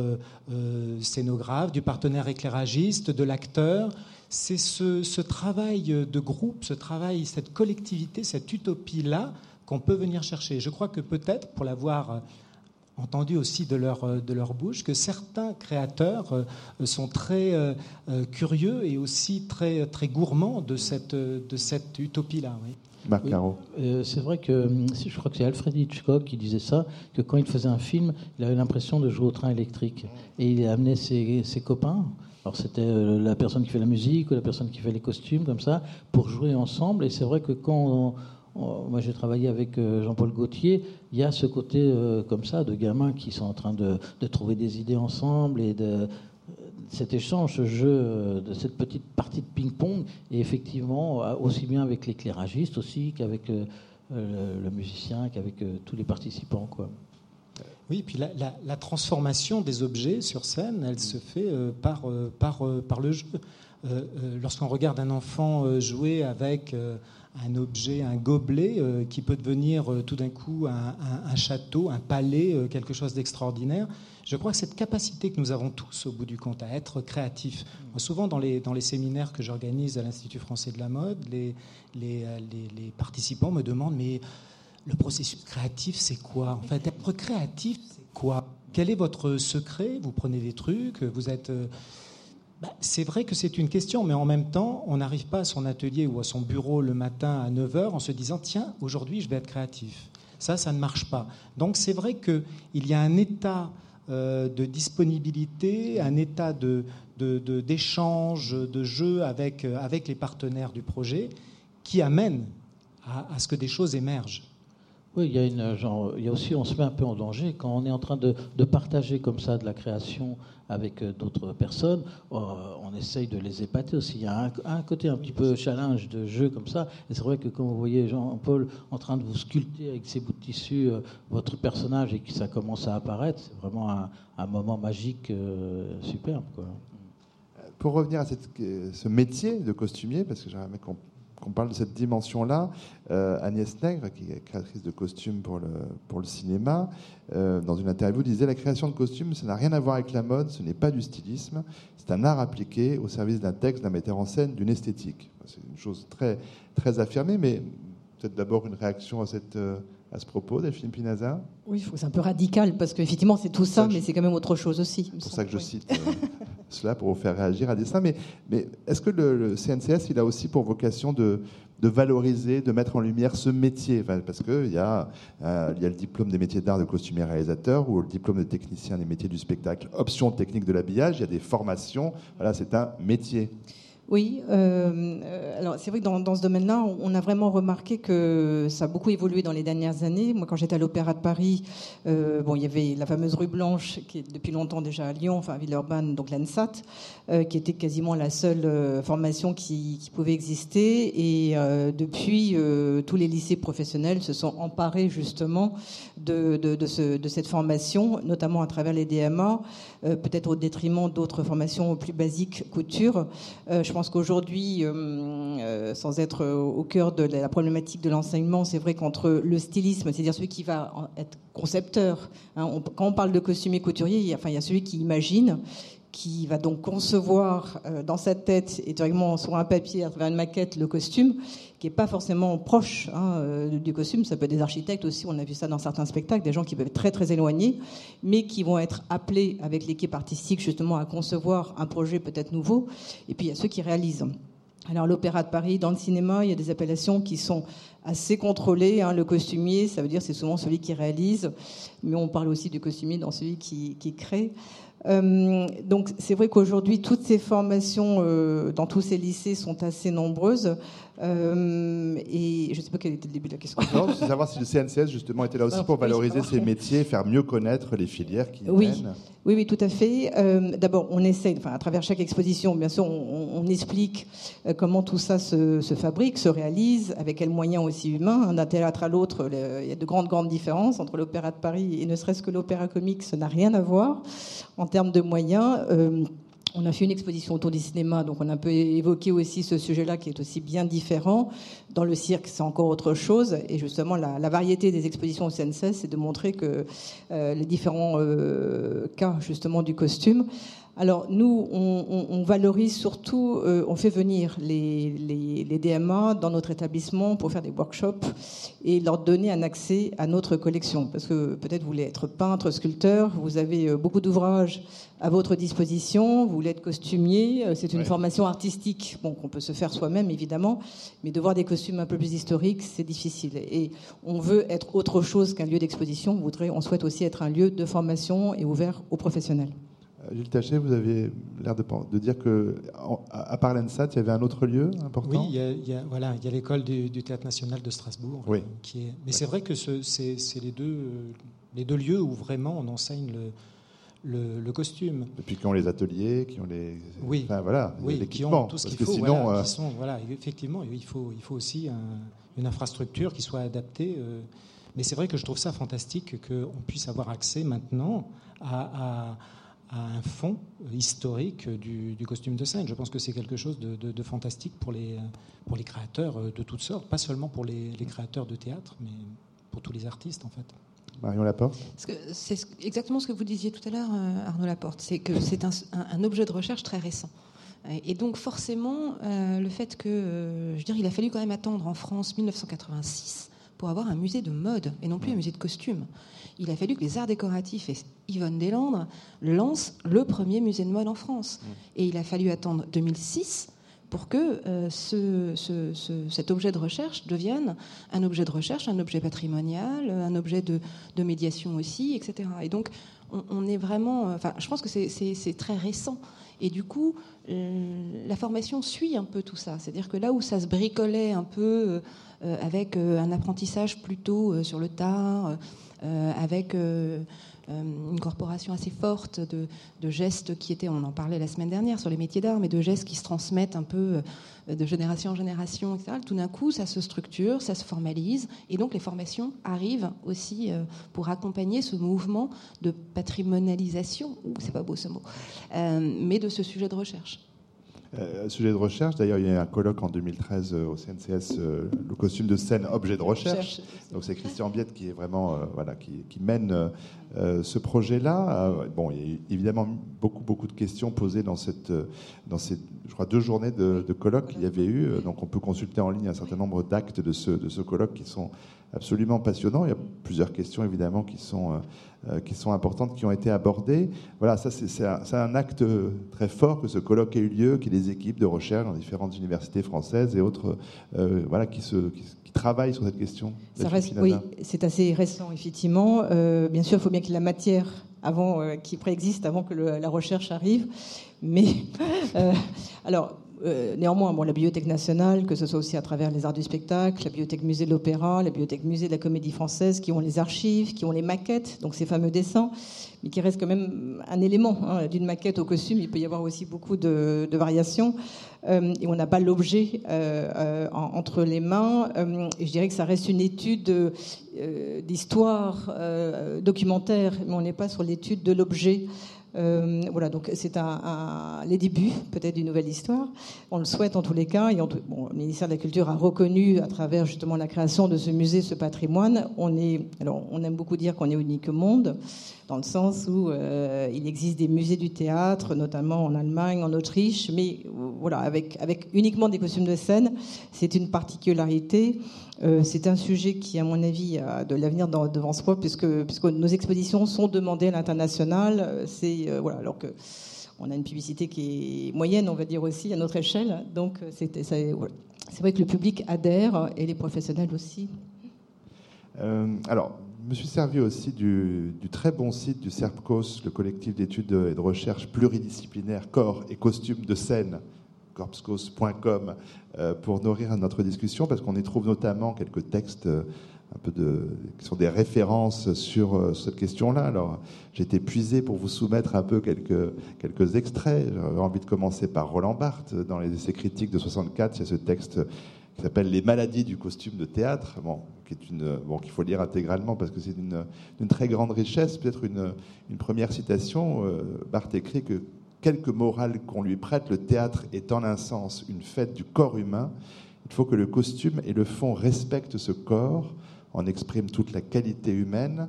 scénographe, du partenaire éclairagiste, de l'acteur. C'est ce, travail de groupe, ce travail, cette collectivité, cette utopie-là qu'on peut venir chercher. Je crois que peut-être, pour l'avoir entendu aussi de leur, de leur bouche, que certains créateurs sont très curieux et aussi très, très gourmands de cette, de cette utopie-là. Oui. Euh, c'est vrai que hum, je crois que c'est Alfred Hitchcock qui disait ça, que quand il faisait un film, il avait l'impression de jouer au train électrique. Et il amenait ses, ses copains, alors c'était euh, la personne qui fait la musique ou la personne qui fait les costumes, comme ça, pour jouer ensemble. Et c'est vrai que quand moi j'ai travaillé avec euh, Jean-Paul Gaultier, il y a ce côté comme ça de gamins qui sont en train de, de trouver des idées ensemble et de, cet échange, ce jeu, euh, de cette petite partie de ping-pong, et effectivement, euh, aussi bien avec l'éclairagiste aussi qu'avec euh, le, musicien, qu'avec tous les participants. Quoi. Oui, puis la, transformation des objets sur scène, elle se fait par, par, par le jeu. Lorsqu'on regarde un enfant jouer avec un objet, un gobelet, qui peut devenir tout d'un coup un, château, un palais, quelque chose d'extraordinaire, je crois que cette capacité que nous avons tous, au bout du compte, à être créatifs, souvent dans les, dans les séminaires que j'organise à l'Institut français de la mode, les, les, les, participants me demandent, mais le processus créatif, c'est quoi En fait, être créatif, c'est quoi? Quel est votre secret? Vous prenez des trucs, vous êtes... Euh, bah, c'est vrai que c'est une question, mais en même temps, on n'arrive pas à son atelier ou à son bureau le matin à 9h en se disant, tiens, aujourd'hui, je vais être créatif. Ça, ça ne marche pas. Donc c'est vrai qu'il y a un état euh, de disponibilité, un état d'échange, de, jeu euh, avec les partenaires du projet qui amène à, ce que des choses émergent. Oui, il y, a une, genre, il y a aussi, on se met un peu en danger quand on est en train de, de partager comme ça de la création avec euh, d'autres personnes, euh, on essaye de les épater aussi. Il y a un, côté un petit peu challenge de jeu comme ça. Et c'est vrai que quand vous voyez Jean-Paul en train de vous sculpter avec ses bouts de tissu euh, votre personnage et que ça commence à apparaître, c'est vraiment un, moment magique superbe. Pour revenir à cette, ce métier de costumier, parce que j'aimerais qu'on on parle de cette dimension-là. Euh, Agnès Nègre, qui est créatrice de costumes pour le, pour le cinéma, euh, dans une interview disait La création de costumes, ça n'a rien à voir avec la mode, ce n'est pas du stylisme, c'est un art appliqué au service d'un texte, d'un metteur en scène, d'une esthétique. C'est une chose très, très affirmée, mais peut-être d'abord une réaction à cette. Euh, à ce propos, Delphine Pinaza Oui, c'est un peu radical, parce qu'effectivement, c'est tout ça, mais c'est quand même autre chose aussi. C'est pour ça que je cite cela, pour vous faire réagir à dessin. Mais, mais est-ce que le, CNCS, il a aussi pour vocation de, de valoriser, de mettre en lumière ce métier? Parce qu'il y, a, euh, il y a le diplôme des métiers d'art de costumier réalisateur ou le diplôme de technicien des métiers du spectacle, option technique de l'habillage, il y a des formations. Voilà, c'est un métier. Oui, euh, alors c'est vrai que dans, ce domaine-là, on a vraiment remarqué que ça a beaucoup évolué dans les dernières années. Moi, quand j'étais à l'Opéra de Paris, euh, bon, il y avait la fameuse rue Blanche, qui est depuis longtemps déjà à Lyon, enfin à Villeurbanne, donc l'ANSAT, euh, qui était quasiment la seule formation qui, pouvait exister. Et depuis, tous les lycées professionnels se sont emparés justement de, cette formation, notamment à travers les DMA, peut-être au détriment d'autres formations plus basiques, couture. Pense qu'aujourd'hui, euh, euh, sans être au cœur de la problématique de l'enseignement, c'est vrai qu'entre le stylisme, c'est-à-dire celui qui va être concepteur, hein, quand on parle de costumier couturier, il y, a, enfin, il y a celui qui imagine, qui va donc concevoir euh, dans sa tête et directement sur un papier à travers une maquette le costume, qui n'est pas forcément proche hein, du costume. Ça peut être des architectes aussi, on a vu ça dans certains spectacles, des gens qui peuvent être très très éloignés, mais qui vont être appelés avec l'équipe artistique justement à concevoir un projet peut-être nouveau. Et puis il y a ceux qui réalisent. Alors l'Opéra de Paris, dans le cinéma, il y a des appellations qui sont assez contrôlées. Hein. Le costumier, ça veut dire c'est souvent celui qui réalise, mais on parle aussi du costumier dans celui qui, crée. Euh, donc c'est vrai qu'aujourd'hui, toutes ces formations euh, dans tous ces lycées sont assez nombreuses. Euh, et je ne sais pas quel était le début de la question. Non, c'est savoir si le CNCS justement était là aussi pour valoriser ces métiers, faire mieux connaître les filières qui oui. mènent. Oui, oui, tout à fait. Euh, d'abord, on essaie, enfin, à travers chaque exposition, bien sûr, on, explique euh, comment tout ça se, fabrique, se réalise, avec quels moyens aussi humains. D'un théâtre à l'autre, il y a de grandes, grandes différences entre l'Opéra de Paris et ne serait-ce que l'Opéra comique, ça n'a rien à voir en termes de moyens on a fait une exposition autour du cinéma, donc on a un peu évoqué aussi ce sujet-là qui est aussi bien différent. Dans le cirque, c'est encore autre chose. Et justement, la, variété des expositions au CNCS, c'est de montrer que euh, les différents euh, cas justement du costume alors nous, on, valorise surtout, euh, on fait venir les, DMA dans notre établissement pour faire des workshops et leur donner un accès à notre collection. Parce que peut-être vous voulez être peintre, sculpteur, vous avez euh, beaucoup d'ouvrages à votre disposition, vous voulez être costumier, euh, c'est une formation artistique bon, qu'on peut se faire soi-même évidemment, mais de voir des costumes un peu plus historiques, c'est difficile. Et on veut être autre chose qu'un lieu d'exposition, on, on souhaite aussi être un lieu de formation et ouvert aux professionnels. Gilles Taché, vous avez l'air de, dire que, à part l'ENSAT, il y avait un autre lieu important Oui, il y a, voilà, il y a l'école du, Théâtre national de Strasbourg. Oui. Qui est, mais c'est vrai que c'est les deux, les deux lieux où vraiment on enseigne le, le, costume. Et puis qui ont les ateliers, qui ont les. Oui, enfin, voilà, oui qui ont tout ce qu'il faut. Sinon, voilà, euh, sont, voilà, effectivement, il faut, il faut aussi une infrastructure qui soit adaptée. Euh, mais c'est vrai que je trouve ça fantastique qu'on puisse avoir accès maintenant à à un fond historique du, costume de scène. Je pense que c'est quelque chose de, fantastique pour les, pour les créateurs de toutes sortes, pas seulement pour les, créateurs de théâtre, mais pour tous les artistes en fait. Marion Laporte C'est exactement ce que vous disiez tout à l'heure, euh, Arnaud Laporte. C'est que c'est un, objet de recherche très récent. Et donc forcément, euh, le fait que, euh, je veux dire, il a fallu quand même attendre en France 1986 pour avoir un musée de mode et non plus un musée de costumes il a fallu que les arts décoratifs et Yvonne Deslandres lancent le premier musée de mode en France. Et il a fallu attendre 2006 pour que euh, cet objet de recherche devienne un objet de recherche, un objet patrimonial, un objet de, médiation aussi, etc. Et donc, on, est vraiment. Enfin, je pense que c'est très récent. Et du coup, euh, la formation suit un peu tout ça. C'est-à-dire que là où ça se bricolait un peu euh, avec un apprentissage plutôt sur le tard, euh, avec euh, euh, une corporation assez forte de, gestes qui étaient, on en parlait la semaine dernière sur les métiers d'art, mais de gestes qui se transmettent un peu de génération en génération, etc. Tout d'un coup, ça se structure, ça se formalise, et donc les formations arrivent aussi pour accompagner ce mouvement de patrimonialisation, c'est pas beau ce mot, mais de ce sujet de recherche. Euh, sujet de recherche, d'ailleurs, il y a eu un colloque en 2013 euh, au CNCS, euh, le costume de scène, objet de recherche. Donc c'est Christian Biette qui est vraiment, voilà, qui, mène ce projet-là. bon, il y a évidemment beaucoup, beaucoup de questions posées dans cette, dans ces, je crois, deux journées de, de colloque qu'il y avait eu. Donc on peut consulter en ligne un certain nombre d'actes de ce, de ce colloque qui sont absolument passionnants. Il y a plusieurs questions évidemment qui sont euh, qui sont importantes, qui ont été abordées. Voilà, ça c'est un, un, acte très fort que ce colloque ait eu lieu, qui des équipes de recherche dans différentes universités françaises et autres, euh, voilà, qui, se, qui, travaillent sur cette question. Ça reste, oui, c'est assez récent effectivement. Euh, bien sûr, il faut bien que la matière avant, qui préexiste avant que la recherche arrive. Mais alors, euh, néanmoins, la Bibliothèque nationale, que ce soit aussi à travers les arts du spectacle, la Bibliothèque musée de l'opéra, la Bibliothèque musée de la comédie française, qui ont les archives, qui ont les maquettes, donc ces fameux dessins, mais qui restent quand même un élément. Hein. D'une maquette au costume, il peut y avoir aussi beaucoup de, variations. Euh, et on n'a pas l'objet euh, entre les mains. et je dirais que ça reste une étude d'histoire documentaire, mais on n'est pas sur l'étude de l'objet. Euh, voilà, donc c'est un, les débuts peut-être d'une nouvelle histoire. On le souhaite en tous les cas. Et bon, le ministère de la Culture a reconnu à travers justement la création de ce musée, ce patrimoine. On est, alors on aime beaucoup dire qu'on est unique au monde, dans le sens où euh, il existe des musées du théâtre, notamment en Allemagne, en Autriche, mais voilà, avec, uniquement des costumes de scène, c'est une particularité. Euh, c'est un sujet qui, à mon avis, a de l'avenir devant soi, puisque, nos expositions sont demandées à l'international. C'est euh, voilà, alors que on a une publicité qui est moyenne, on va dire aussi, à notre échelle. Donc, c'est vrai que le public adhère et les professionnels aussi. Euh, alors, me suis servi aussi du, du, très bon site du CERPCOS, le collectif d'études et de recherche pluridisciplinaire corps et costumes de scène, corpscos.com euh, pour nourrir notre discussion, parce qu'on y trouve notamment quelques textes euh, un peu de, qui sont des références sur euh, cette question-là. Alors, j'ai été puisé pour vous soumettre un peu quelques, quelques extraits. J'avais envie de commencer par Roland Barthes. Dans les essais critiques de 64, il y a ce texte qui s'appelle Les maladies du costume de théâtre, bon, qui est une, bon, qu'il faut lire intégralement parce que c'est d'une, très grande richesse. Peut-être une, première citation. Barthes écrit que quelque morale qu'on lui prête, le théâtre est en un sens une fête du corps humain. Il faut que le costume et le fond respectent ce corps, en expriment toute la qualité humaine.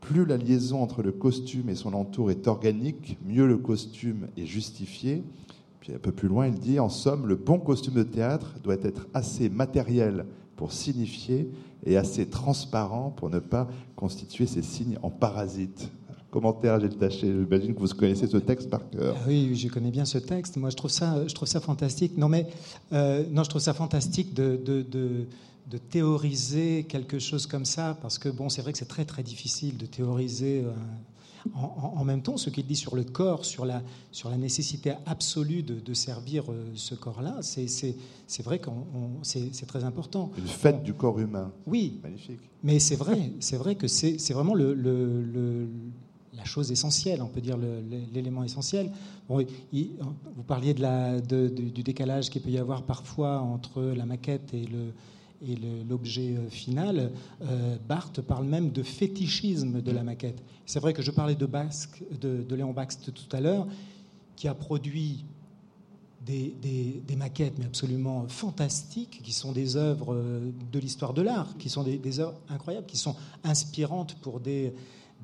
Plus la liaison entre le costume et son entour est organique, mieux le costume est justifié. Puis un peu plus loin, il dit, en somme, le bon costume de théâtre doit être assez matériel pour signifier et assez transparent pour ne pas constituer ses signes en parasites. Commentaire, j'ai Taché. J'imagine que vous connaissez ce texte par cœur. Oui, je connais bien ce texte. Moi, je trouve ça, je trouve ça fantastique. Non, mais euh, non, je trouve ça fantastique de, de, de, de, théoriser quelque chose comme ça, parce que bon, c'est vrai que c'est très très difficile de théoriser. En, même temps, ce qu'il dit sur le corps, sur la, sur la nécessité absolue de, servir euh, ce corps-là, c'est vrai que c'est très important. Une fête du corps humain. Oui. Magnifique. Mais c'est vrai, c'est vrai que c'est vraiment le, le, la chose essentielle, on peut dire l'élément essentiel. Bon, vous parliez de la, du décalage qu'il peut y avoir parfois entre la maquette et le, et l'objet euh, final, euh, Barthes parle même de fétichisme de la maquette. C'est vrai que je parlais de, Basque, de, Léon Bakst tout à l'heure, qui a produit des, maquettes, mais absolument fantastiques, qui sont des œuvres euh, de l'histoire de l'art, qui sont des, œuvres incroyables, qui sont inspirantes pour des,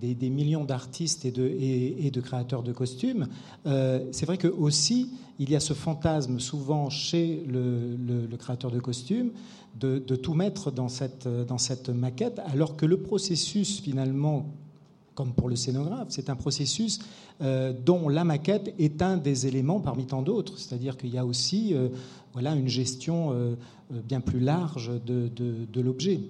des, millions d'artistes et de, créateurs de costumes, euh, c'est vrai que aussi il y a ce fantasme souvent chez le, créateur de costumes de, tout mettre dans cette, maquette, alors que le processus finalement, comme pour le scénographe, c'est un processus euh, dont la maquette est un des éléments parmi tant d'autres. C'est-à-dire qu'il y a aussi euh, voilà, une gestion bien plus large de l'objet.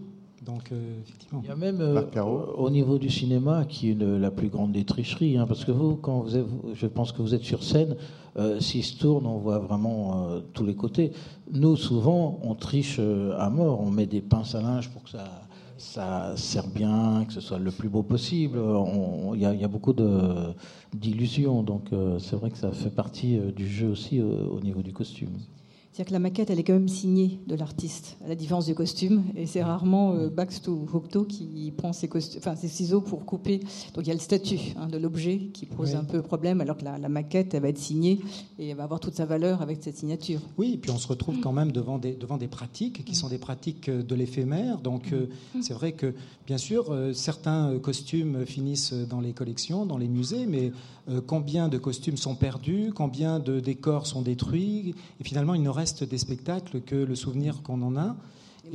Donc, euh, effectivement. Il y a même euh, au niveau du cinéma qui est la plus grande des tricheries, hein, parce que vous, quand vous êtes, je pense que vous êtes sur scène, euh, s'il se tourne, on voit vraiment tous les côtés. Nous, souvent, on triche à mort, on met des pinces à linge pour que ça, ça serre bien, que ce soit le plus beau possible. Il y, y, a beaucoup d'illusions, donc c'est vrai que ça fait partie du jeu aussi au niveau du costume. C'est-à-dire que la maquette, elle est quand même signée de l'artiste, à la différence du costume. Et c'est rarement euh, Baxt ou Hocto qui prend ses, enfin, ses, ciseaux pour couper. Donc il y a le statut hein, de l'objet qui pose un peu problème, alors que la, maquette, elle va être signée et elle va avoir toute sa valeur avec cette signature. Oui, et puis on se retrouve quand même devant des, devant des pratiques qui sont des pratiques de l'éphémère. Donc euh, c'est vrai que, bien sûr, euh, certains costumes finissent dans les collections, dans les musées, mais combien de costumes sont perdus, combien de décors sont détruits, et finalement il ne reste des spectacles que le souvenir qu'on en a.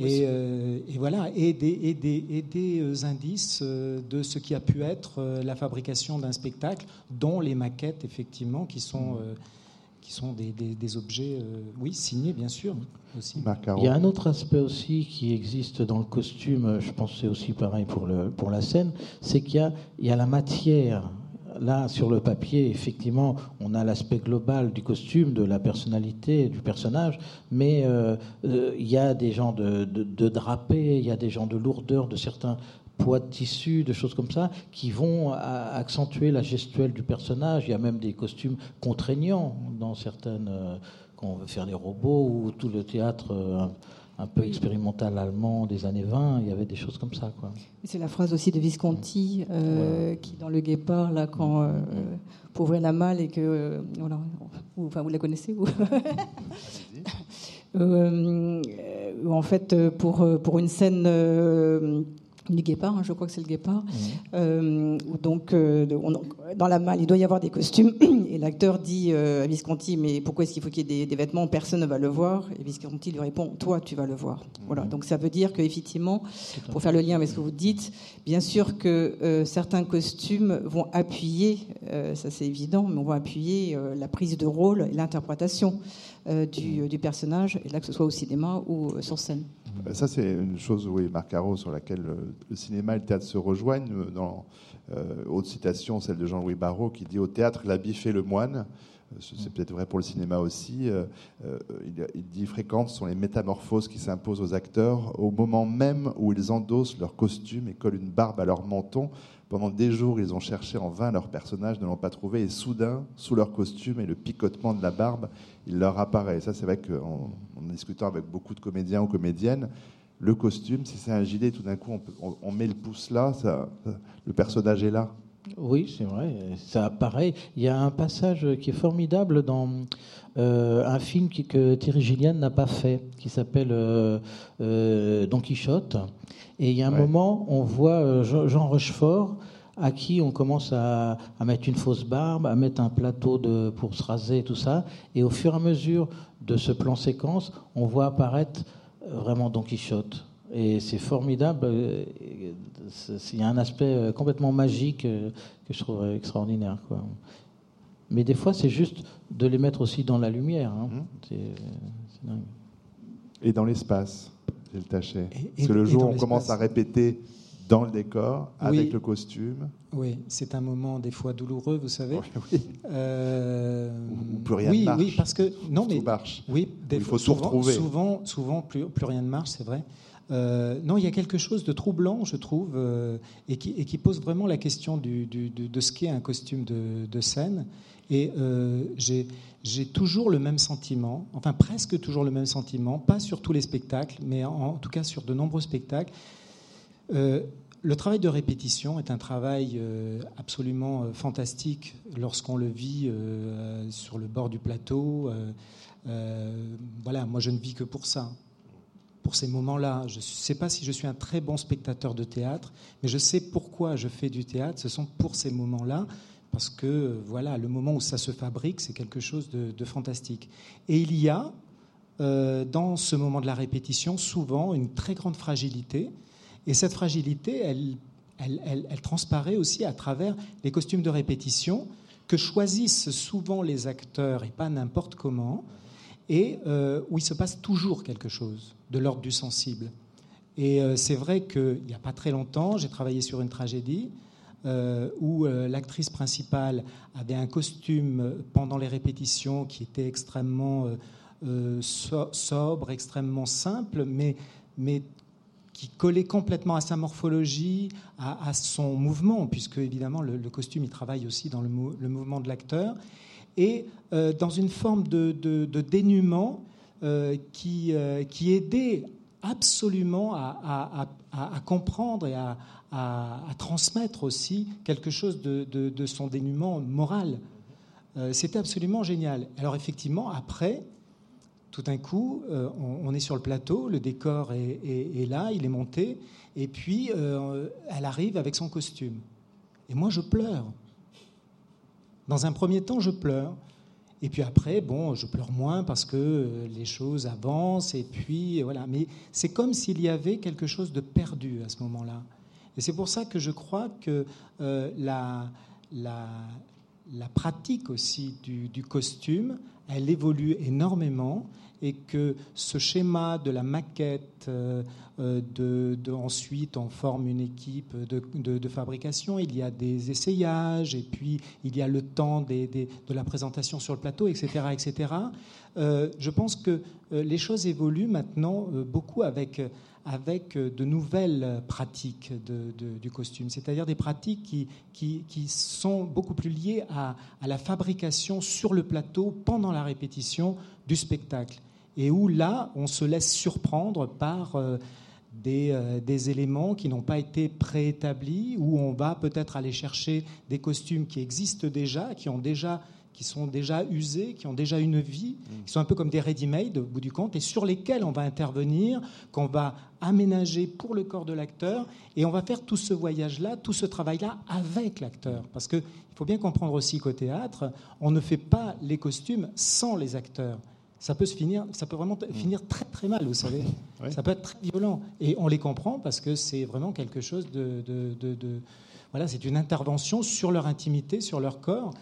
Euh, et, voilà, et des, des, euh, indices euh, de ce qui a pu être la fabrication d'un spectacle, dont les maquettes, effectivement, qui sont, qui sont des, objets, oui, signés, bien sûr. Aussi. Il y a un autre aspect aussi qui existe dans le costume, je pense que c'est aussi pareil pour, le, pour la scène, c'est qu'il y a, il y a la matière là, sur le papier, effectivement, on a l'aspect global du costume, de la personnalité, du personnage, mais euh, euh, il y a des gens de, de, il y a des gens de lourdeur, de certains poids de tissu, de choses comme ça, qui vont accentuer la gestuelle du personnage. Il y a même des costumes contraignants dans certaines, euh, quand on veut faire des robots ou tout le théâtre un peu expérimental allemand des années 20, il y avait des choses comme ça. Quoi. C'est la phrase aussi de Visconti, euh, qui dans Le Guépard, là, quand, euh, pour ouvrir la malle et que. Euh, voilà, enfin, vous la connaissez, vous? En fait, pour, pour une scène du guépard, hein, je crois que c'est le guépard. Mmh. Euh, donc, euh, dans la malle, il doit y avoir des costumes. Et l'acteur dit euh, à Visconti Mais pourquoi est-ce qu'il faut qu'il y ait des, vêtements? Personne ne va le voir. Et Visconti lui répond Toi, tu vas le voir. Mmh. Voilà. Donc, ça veut dire qu'effectivement, pour faire le lien avec ce que vous dites, bien sûr que certains costumes vont appuyer, ça c'est évident, mais on va appuyer la prise de rôle et l'interprétation du, du, personnage, et là que ce soit au cinéma ou sur scène. Euh, ça, c'est une chose, oui, Marc Caro, sur laquelle euh, le cinéma et le théâtre se rejoignent. Dans euh, autre citation, celle de Jean-Louis Barrault, qui dit Au théâtre, l'habit fait le moine. C'est peut-être vrai pour le cinéma aussi. il, dit fréquentes sont les métamorphoses qui s'imposent aux acteurs au moment même où ils endossent leur costume et collent une barbe à leur menton. Pendant des jours, ils ont cherché en vain leur personnage, ne l'ont pas trouvé, et soudain, sous leur costume et le picotement de la barbe, il leur apparaît. ça, c'est vrai qu'en en discutant avec beaucoup de comédiens ou comédiennes, le costume, si c'est un gilet, tout d'un coup, on, met le pouce là, le personnage est là. Oui, c'est vrai. Ça, pareil. Il y a un passage qui est formidable dans euh, un film que Thierry Gillian n'a pas fait, qui s'appelle euh, euh, Don Quichotte. Et il y a un moment, on voit Jean Rochefort à qui on commence à, mettre une fausse barbe, à mettre un plateau de, pour se raser, tout ça. Et au fur et à mesure de ce plan séquence, on voit apparaître vraiment Don Quichotte. Et c'est formidable. Il y a un aspect complètement magique que je trouve extraordinaire. Quoi. Mais des fois, c'est juste de les mettre aussi dans la lumière. Hein. Mmh. Et dans l'espace, j'ai le tachet. Parce que le jour où on commence à répéter dans le décor, avec le costume. Oui, c'est un moment des fois douloureux, vous savez. Oui. Euh... plus rien oui, ne marche. Oui, parce que non, mais marche. Oui, il faut souvent, tout retrouver. Souvent, souvent plus, plus rien ne marche, c'est vrai. Euh, non, il y a quelque chose de troublant, je trouve, euh, et, qui, pose vraiment la question de ce qu'est un costume de, scène. Et euh, j'ai toujours le même sentiment, enfin presque toujours le même sentiment, pas sur tous les spectacles, mais en, tout cas sur de nombreux spectacles. Le travail de répétition est un travail absolument fantastique lorsqu'on le vit sur le bord du plateau. voilà, moi je ne vis que pour ça pour ces moments-là. Je ne sais pas si je suis un très bon spectateur de théâtre, mais je sais pourquoi je fais du théâtre. Ce sont pour ces moments-là parce que voilà, le moment où ça se fabrique, c'est quelque chose de, fantastique. Et il y a euh, dans ce moment de la répétition souvent une très grande fragilité, et cette fragilité, elle, elle, elle, transparaît aussi à travers les costumes de répétition que choisissent souvent les acteurs, et pas n'importe comment, et euh, où il se passe toujours quelque chose de l'ordre du sensible. Et euh, c'est vrai qu'il n'y a pas très longtemps, j'ai travaillé sur une tragédie, euh, où l'actrice principale avait un costume pendant les répétitions qui était extrêmement sobre, extrêmement simple, mais, mais qui collait complètement à sa morphologie, à, son mouvement, puisque évidemment le, costume il travaille aussi dans le, mouvement de l'acteur, et dans une forme de, dénuement qui, qui aidait absolument à, comprendre et à, transmettre aussi quelque chose de, son dénuement moral. Euh, c'était absolument génial. Alors effectivement, après, tout d'un coup, euh, on, est sur le plateau, le décor est, là, il est monté, et puis euh, elle arrive avec son costume. Et moi, je pleure. Dans un premier temps, je pleure. Et puis après, bon, je pleure moins parce que euh, les choses avancent. Et puis voilà. Mais c'est comme s'il y avait quelque chose de perdu à ce moment-là. Et c'est pour ça que je crois que euh, la, la, la, pratique aussi du, du, costume, elle évolue énormément et que ce schéma de la maquette, euh, euh, de, ensuite on forme une équipe de, fabrication, il y a des essayages, et puis il y a le temps de la présentation sur le plateau, etc. etc. Euh, je pense que les choses évoluent maintenant beaucoup avec avec de nouvelles pratiques du costume, c'est-à-dire des pratiques qui, qui, sont beaucoup plus liées à, la fabrication sur le plateau pendant la répétition du spectacle et où là, on se laisse surprendre par euh, des, euh, des, éléments qui n'ont pas été préétablis, où on va peut-être aller chercher des costumes qui existent déjà, qui, ont déjà, qui sont déjà usés, qui ont déjà une vie, qui sont un peu comme des ready-made au bout du compte, et sur lesquels on va intervenir, qu'on va aménager pour le corps de l'acteur, et on va faire tout ce voyage-là, tout ce travail-là avec l'acteur. Parce qu'il faut bien comprendre aussi qu'au théâtre, on ne fait pas les costumes sans les acteurs ça peut se finir, ça peut vraiment finir très très mal, vous savez. Ça peut être très violent. Et on les comprend parce que c'est vraiment quelque chose de, de, de voilà, c'est une intervention sur leur intimité, sur leur corps.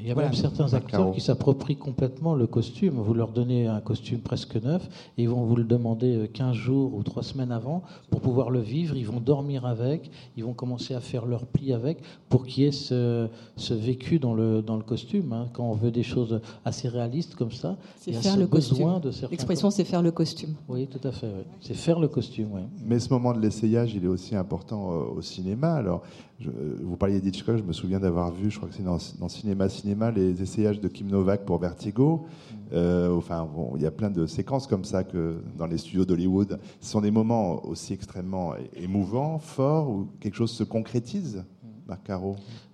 Il y a même certains acteurs qui s'approprient complètement le costume. Vous leur donnez un costume presque neuf et ils vont vous le demander 15 euh, jours ou 3 semaines avant pour pouvoir le vivre. Ils vont dormir avec, ils vont commencer à faire leur pli avec pour qu'il y ait ce, ce, vécu dans le, dans le costume. Hein. Quand on veut des choses assez réalistes comme ça, c'est faire le costume. L'expression, c'est faire le costume. Oui, tout à fait. C'est faire le costume. Mais ce moment de l'essayage, il est aussi important euh, au cinéma. Alors, vous parliez d'Hitchcock, je me souviens d'avoir vu, je crois que c'est dans, Cinéma Cinéma, les essayages de Kim Novak pour Vertigo. Euh, enfin, il y a plein de séquences comme ça que dans les studios d'Hollywood. Ce sont des moments aussi extrêmement émouvants, forts, où quelque chose se concrétise. Marc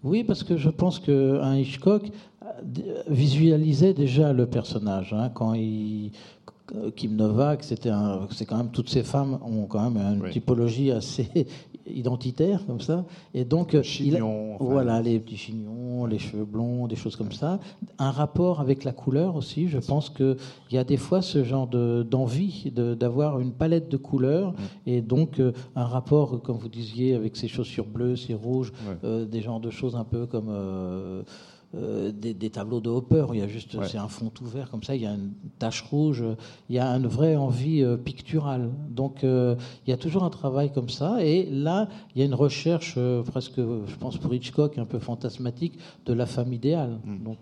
Oui, parce que je pense qu'un Hitchcock visualisait déjà le personnage. Hein, quand il, Kim Novak, c'était c'est quand même toutes ces femmes ont quand même une typologie assez identitaire comme ça, et donc voilà les petits chignons, les cheveux blonds, des choses comme ça. Un rapport avec la couleur aussi. Je pense que il y a des fois ce genre d'envie d'avoir une palette de couleurs. Et donc euh, un rapport, comme vous disiez, avec ces chaussures bleues, ces rouges, euh, des genres de choses un peu comme euh, euh, des, tableaux de Hopper. Il y a juste, c'est un fond tout vert comme ça. Il y a une tache rouge. Il y a une vraie envie euh, picturale. Donc, euh, il y a toujours un travail comme ça. Et là, il y a une recherche presque, je pense pour Hitchcock, un peu fantasmatique de la femme idéale. Hmm. Donc,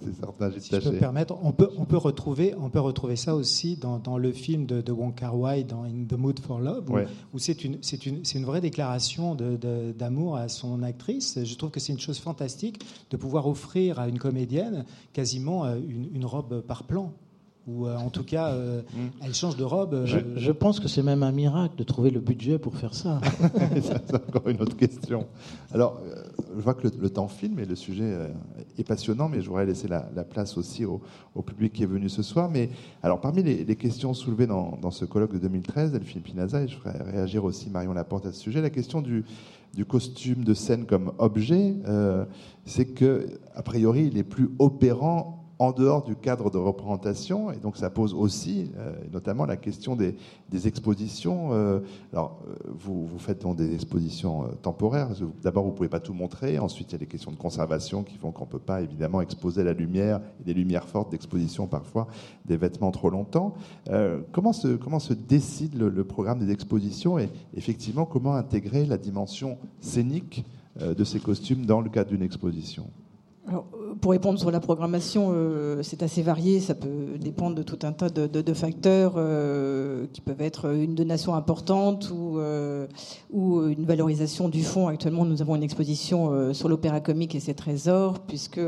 c'est certain. Si je peux me permettre, on peut, on peut retrouver, on peut retrouver ça aussi dans, dans le film de, de Wong Kar Wai, dans In the Mood for Love, où, c'est une, c'est une, c'est une vraie déclaration d'amour à son actrice. Je trouve que c'est une chose fantastique de pouvoir offrir à une comédienne quasiment euh, une, robe par plan ou euh, en tout cas, euh, mm. elle change de robe. Je, pense que c'est même un miracle de trouver le budget pour faire ça. c'est encore une autre question. Alors, je vois que le, temps filme et le sujet est passionnant, mais je voudrais laisser la, place aussi au, public qui est venu ce soir. Mais alors, parmi les, questions soulevées dans, dans, ce colloque de 2013, Delphine Pinaza, et je ferai réagir aussi Marion Laporte à ce sujet, la question du, du costume de scène comme objet, euh, c'est que, a priori, il est plus opérant en dehors du cadre de représentation. Et donc ça pose aussi, euh, notamment, la question des, expositions. Euh, alors, euh, vous, faites donc des expositions temporaires. D'abord, vous ne pouvez pas tout montrer. Ensuite, il y a des questions de conservation qui font qu'on ne peut pas, évidemment, exposer la lumière et des lumières fortes d'exposition, parfois, des vêtements trop longtemps. comment, se, comment se décide le, le, programme des expositions et, effectivement, comment intégrer la dimension scénique de ces costumes dans le cadre d'une exposition? Alors, pour répondre sur la programmation, euh, c'est assez varié. Ça peut dépendre de tout un tas de, facteurs euh, qui peuvent être une donation importante ou, euh, ou une valorisation du fonds. Actuellement, nous avons une exposition sur l'opéra comique et ses trésors, puisque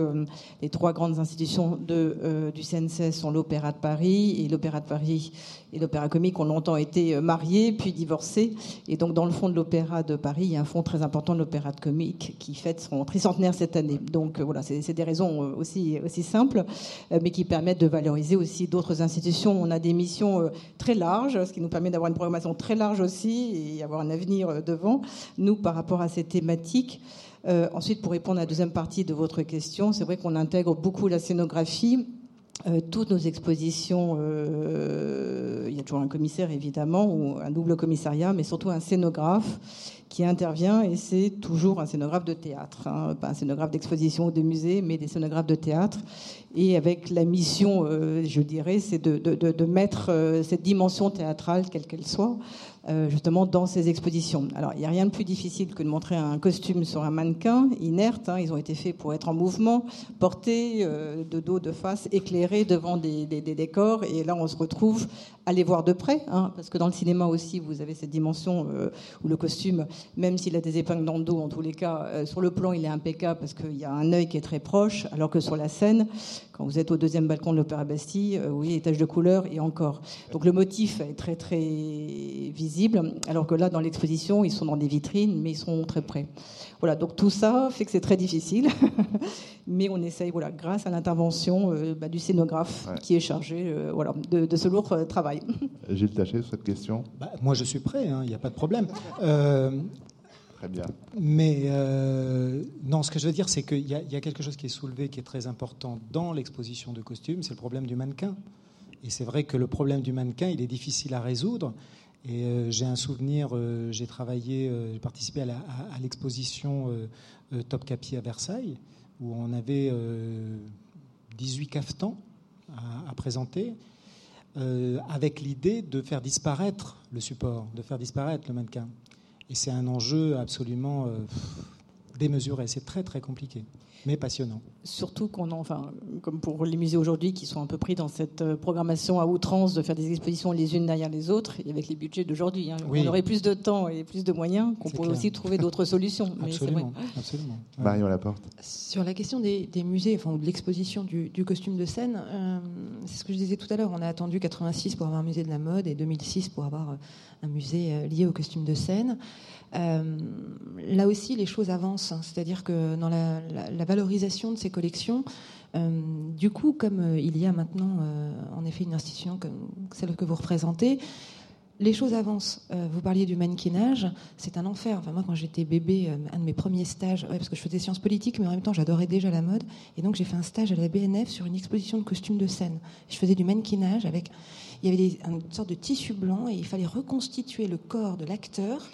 les trois grandes institutions de, du CNCS sont l'Opéra de Paris et l'Opéra de Paris et l'Opéra comique ont longtemps été mariés puis divorcés. Et donc, dans le fond de l'Opéra de Paris, il y a un fonds très important de l'Opéra de comique qui fête son tricentenaire cette année. Donc, voilà, c'est des raisons euh, aussi, aussi simples, euh, mais qui permettent de valoriser aussi d'autres institutions. On a des missions euh, très larges, ce qui nous permet d'avoir une programmation très large aussi et avoir un avenir devant nous par rapport à ces thématiques. ensuite, pour répondre à la deuxième partie de votre question, c'est vrai qu'on intègre beaucoup la scénographie. Toutes nos expositions, il y a toujours un commissaire évidemment, ou un double commissariat, mais surtout un scénographe qui intervient et c'est toujours un scénographe de théâtre, hein. pas un scénographe d'exposition ou de musée, mais des scénographes de théâtre. Et avec la mission, euh, je dirais, c'est de, de, de, mettre euh, cette dimension théâtrale, quelle qu'elle soit, euh, justement dans ces expositions. Alors, il n'y a rien de plus difficile que de montrer un costume sur un mannequin inerte. Hein. ils ont été faits pour être en mouvement, portés euh, de dos, de face, éclairés devant des, décors. Et là, on se retrouve à les voir de près, hein, parce que dans le cinéma aussi, vous avez cette dimension euh, où le costume, même s'il a des épingles dans le dos, en tous les cas, sur le plan, il est impeccable parce qu'il y a un œil qui est très proche, alors que sur la scène, quand vous êtes au deuxième balcon de l'Opéra Bastille, oui, étage de couleur et encore. Donc le motif est très très visible alors que là, dans l'exposition, ils sont dans des vitrines, mais ils sont très près. Voilà, donc tout ça fait que c'est très difficile, mais on essaye, voilà, grâce à l'intervention euh, bah, du scénographe qui est chargé euh, voilà, de, ce lourd euh, travail. Gilles Taché, sur cette question? Bah, Moi, je suis prêt, hein, il n'y a pas de problème. Très bien. Mais non, ce que je veux dire, c'est qu'il y, y, a quelque chose qui est soulevé, qui est très important dans l'exposition de costumes, c'est le problème du mannequin. Et c'est vrai que le problème du mannequin, il est difficile à résoudre. Euh, j'ai un souvenir, euh, j'ai travaillé, euh, j'ai participé à l'exposition Top Capi à Versailles, où on avait 18 cafetans à, présenter, avec l'idée de faire disparaître le support, de faire disparaître le mannequin. Et c'est un enjeu absolument démesuré, c'est très très compliqué mais passionnant. Surtout qu'on enfin, comme pour les musées aujourd'hui qui sont un peu pris dans cette euh, programmation à outrance de faire des expositions les unes derrière les autres, et avec les budgets d'aujourd'hui, hein, on aurait plus de temps et plus de moyens, qu'on pourrait aussi trouver d'autres solutions. absolument, absolument. Marion Laporte. Sur la question des, musées, enfin, ou de l'exposition du, costume de scène, euh, c'est ce que je disais tout à l'heure, on a attendu 86 pour avoir un musée de la mode et 2006 pour avoir un musée euh, lié au costume de scène. Là aussi, les choses avancent avance, c'est-à-dire que dans la, valorisation de ces collections, du coup, comme il y a maintenant en effet une institution comme celle que vous représentez, les choses avancent. Euh, vous parliez du mannequinage, c'est un enfer. Enfin, moi, quand j'étais bébé, euh, un de mes premiers stages, parce que je faisais sciences politiques, mais en même temps, j'adorais déjà la mode. Et donc, j'ai fait un stage à la BNF sur une exposition de costumes de scène. Je faisais du mannequinage avec. Il y avait une sorte de tissu blanc et il fallait reconstituer le corps de l'acteur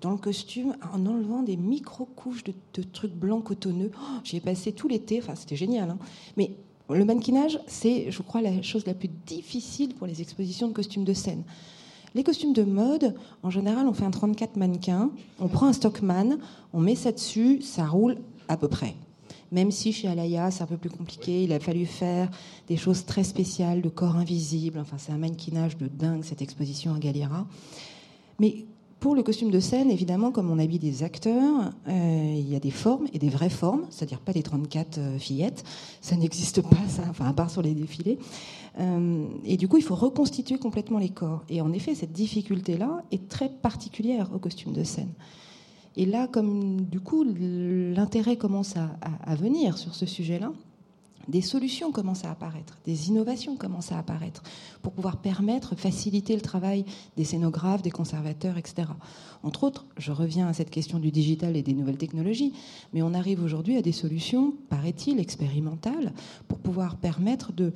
dans le costume en enlevant des micro-couches de, trucs blancs cotonneux. Oh, J'y ai passé tout l'été, enfin c'était génial. Hein. Mais le mannequinage, c'est, je crois, la chose la plus difficile pour les expositions de costumes de scène. Les costumes de mode, en général, on fait un 34 mannequins, on prend un stockman, on met ça dessus, ça roule à peu près. Même si chez Alaya, c'est un peu plus compliqué, il a fallu faire des choses très spéciales, de corps invisible. Enfin, c'est un mannequinage de dingue, cette exposition à Galera. Mais pour le costume de scène, évidemment, comme on habille des acteurs, euh, il y a des formes et des vraies formes, c'est-à-dire pas des 34 euh, fillettes, ça n'existe pas, ça, enfin, à part sur les défilés. Euh, et du coup, il faut reconstituer complètement les corps. Et en effet, cette difficulté-là est très particulière au costume de scène. Et là, comme du coup, l'intérêt commence à, venir sur ce sujet-là, des solutions commencent à apparaître, des innovations commencent à apparaître pour pouvoir permettre, faciliter le travail des scénographes, des conservateurs, etc. Entre autres, je reviens à cette question du digital et des nouvelles technologies, mais on arrive aujourd'hui à des solutions, paraît-il, expérimentales pour pouvoir permettre euh,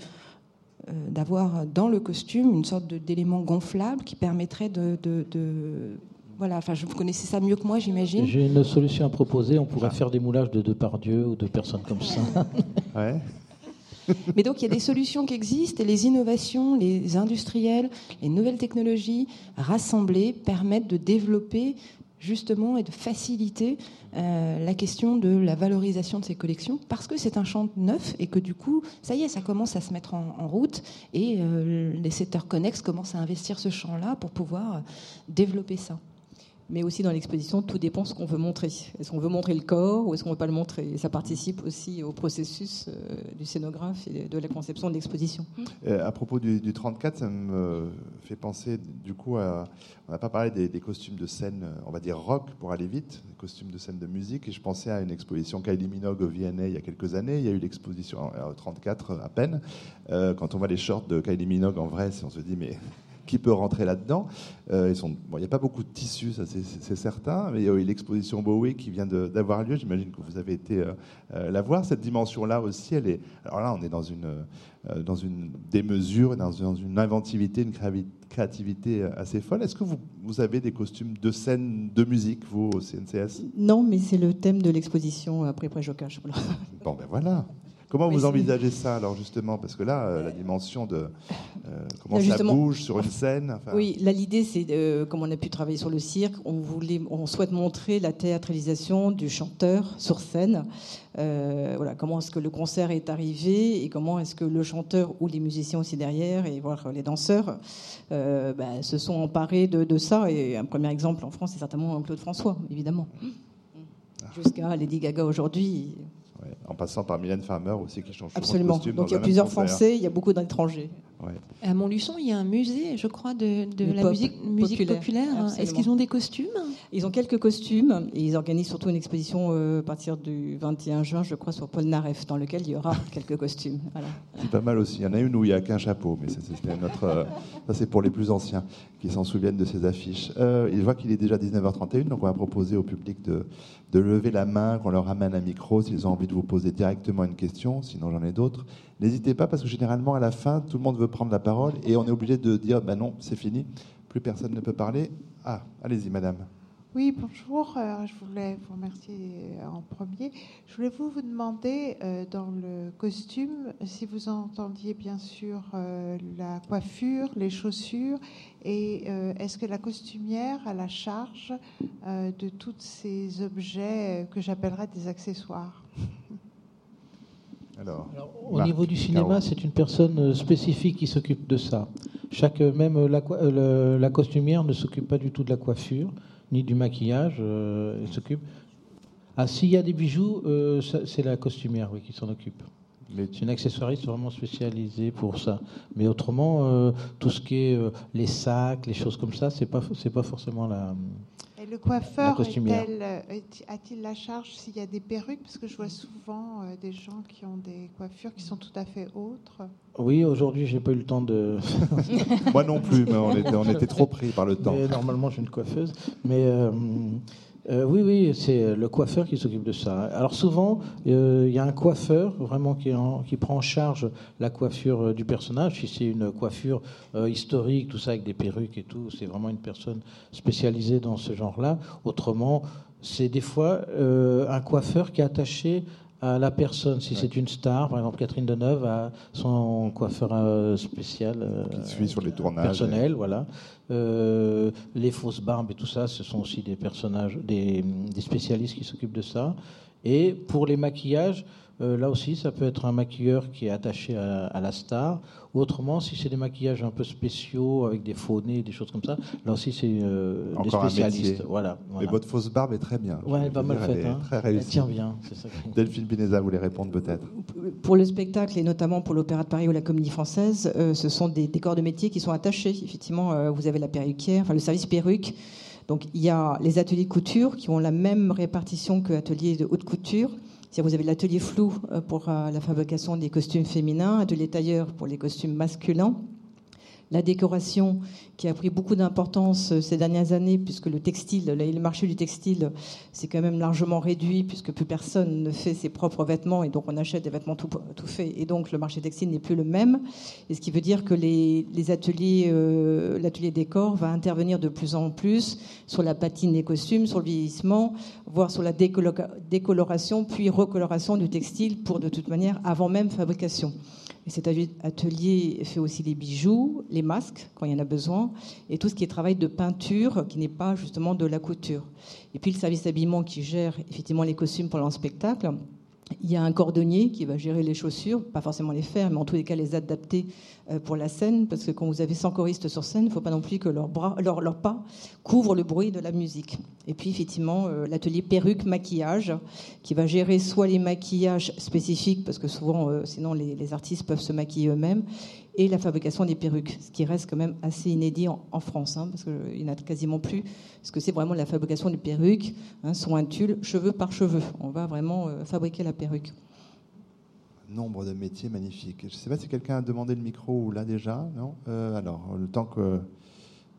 d'avoir dans le costume une sorte d'élément gonflable qui permettrait de, voilà, enfin, vous connaissez ça mieux que moi, j'imagine. J'ai une solution à proposer. On pourrait faire des moulages de Depardieu ou de personnes comme ça. Ouais. Mais donc, il y a des solutions qui existent et les innovations, les industriels, les nouvelles technologies rassemblées permettent de développer justement et de faciliter euh, la question de la valorisation de ces collections parce que c'est un champ neuf et que du coup, ça y est, ça commence à se mettre en, route et euh, les secteurs connexes commencent à investir ce champ-là pour pouvoir développer ça mais aussi dans l'exposition, tout dépend de ce qu'on veut montrer. Est-ce qu'on veut montrer le corps ou est-ce qu'on ne veut pas le montrer? Ça participe aussi au processus euh, du scénographe et de la conception de l'exposition. Euh, à propos du, 34, ça me fait penser du coup à. On n'a pas parlé des, costumes de scène, on va dire rock pour aller vite, des costumes de scène de musique, et je pensais à une exposition Kylie Minogue au VNA il y a quelques années. Il y a eu l'exposition au 34 à peine. Euh, quand on voit les shorts de Kylie Minogue en vrai, on se dit mais qui peut rentrer là-dedans. Euh, il n'y a pas beaucoup de tissus, ça c'est certain, mais il y a eu l'exposition Bowie qui vient d'avoir lieu. J'imagine que vous avez été euh, euh, la voir. Cette dimension-là aussi, elle est. Alors là, on est dans une, dans une démesure, dans une, dans une inventivité, une créativité assez folle. Est-ce que vous, vous, avez des costumes de scène de musique, vous, au CNCS Non, mais c'est le thème de l'exposition après Préjocage. Bon, ben voilà. Comment vous envisagez ça alors justement? Parce que là, euh, la dimension de euh, comment ça bouge sur une scène. Oui, là l'idée c'est comme on a pu travailler sur le cirque, on voulait, on souhaite montrer la théâtralisation du chanteur sur scène. Euh, voilà, comment est-ce que le concert est arrivé et comment est-ce que le chanteur ou les musiciens aussi derrière et voir les danseurs bah, se sont emparés de, de, ça. Et un premier exemple en France, c'est certainement Claude François, évidemment. Ah. Jusqu'à Lady Gaga aujourd'hui. En passant par Mylène Farmer aussi qui change Absolument. De Donc il y a plusieurs Français, il y a beaucoup d'étrangers. À Montluçon, il y a un musée, je crois, de, la musique, musique populaire. Est-ce qu'ils ont des costumes? Ils ont quelques costumes et ils organisent surtout une exposition euh, à partir du 21 juin, je crois, sur Paul Naref, dans lequel il y aura quelques costumes. C'est pas mal aussi. Il y en a une où il n'y a qu'un chapeau, mais notre, euh, ça c'est pour les plus anciens qui s'en souviennent de ces affiches. Euh, je vois qu'il est déjà 19h31, donc on va proposer au public de, de lever la main, qu'on leur amène un micro s'ils ont envie de vous poser directement une question, sinon j'en ai d'autres. N'hésitez pas parce que généralement à la fin, tout le monde veut prendre la parole et on est obligé de dire ben non, c'est fini, plus personne ne peut parler. Ah, allez-y madame. Oui, bonjour. Euh, je voulais vous remercier euh, en premier. Je voulais vous, demander euh, dans le costume si vous entendiez bien sûr la coiffure, les chaussures, et est-ce que la costumière a la charge de tous ces objets que j'appellerais des accessoires? alors, au niveau du cinéma, c'est une personne spécifique qui s'occupe de ça. Chaque, même la, la costumière ne s'occupe pas du tout de la coiffure ni du maquillage. Euh, s'occupe. Ah, s'il y a des bijoux, euh, c'est la costumière oui, qui s'en occupe. C'est une accessoiriste vraiment spécialisée pour ça. Mais autrement, euh, tout ce qui est les sacs, les choses comme ça, c'est pas c'est pas forcément la. Le coiffeur euh, a-t-il la charge s'il y a des perruques? Parce que je vois souvent euh, des gens qui ont des coiffures qui sont tout à fait autres. Oui, aujourd'hui, j'ai pas eu le temps de. Moi non plus, mais on était, on était trop pris par le temps. Mais normalement, j'ai une coiffeuse. Mais euh, euh, oui, oui, c'est le coiffeur qui s'occupe de ça. Alors souvent, euh, il y a un coiffeur vraiment qui, prend en charge la coiffure euh, du personnage. Si c'est une coiffure euh, historique, tout ça avec des perruques et tout, c'est vraiment une personne spécialisée dans ce genre-là. Autrement, c'est des fois euh, un coiffeur qui est attaché à la personne. Si c'est une star, par exemple Catherine Deneuve a son coiffeur euh, spécial. euh, Qui suit sur les tournages. personnel, voilà. Euh, les fausses barbes et tout ça, ce sont aussi des personnages, des, des spécialistes qui s'occupent de ça. Et pour les maquillages, euh, là aussi, ça peut être un maquilleur qui est attaché à, à la star. Autrement, si c'est des maquillages un peu spéciaux avec des faux nez, des choses comme ça, là aussi c'est euh, des Encore un spécialistes. métier. Voilà. Mais voilà. votre fausse barbe est très bien. Ouais, elle est pas vous mal faite. Hein. très Elle tient bien, ça. Delphine Pineza voulait répondre peut-être. Pour le spectacle et notamment pour l'Opéra de Paris ou la Comédie Française, euh, ce sont des décors de métier qui sont attachés. Effectivement, euh, vous avez la perruquière, enfin le service perruque. Donc il y a les ateliers de couture qui ont la même répartition que ateliers de haute couture. Vous avez l'atelier flou euh, pour euh, la fabrication des costumes féminins, atelier tailleur pour les costumes masculins. La décoration qui a pris beaucoup d'importance euh, ces dernières années, puisque le textile, le marché du textile, c'est quand même largement réduit, puisque plus personne ne fait ses propres vêtements, et donc on achète des vêtements tout, faits, et donc le marché textile n'est plus le même. Et ce qui veut dire que les, ateliers, euh, l'atelier décor va intervenir de plus en plus sur la patine des costumes, sur le vieillissement, voire sur la décolo- décoloration, puis recoloration du textile pour de toute manière avant même fabrication. Et cet atelier fait aussi les bijoux, les masques quand il y en a besoin, et tout ce qui est travail de peinture qui n'est pas justement de la couture. Et puis le service d'habillement qui gère effectivement les costumes pendant le spectacle. Il y a un cordonnier qui va gérer les chaussures, pas forcément les faire, mais en tous les cas les adapter euh, pour la scène, parce que quand vous avez 100 choristes sur scène, il ne faut pas non plus que leurs bras, leurs pas couvrent le bruit de la musique. Et puis effectivement euh, l'atelier perruque maquillage, qui va gérer soit les maquillages spécifiques, parce que souvent euh, sinon les artistes peuvent se maquiller eux-mêmes, et la fabrication des perruques, ce qui reste quand même assez inédit en, France, hein, parce qu'il n'y en a quasiment plus, parce que c'est vraiment la fabrication des perruques, hein, sur un tulle, cheveux par cheveux. On va vraiment euh, fabriquer la perruque. Nombre de métiers magnifiques. Je ne sais pas si quelqu'un a demandé le micro ou là déjà. Non Euh, Alors, le temps que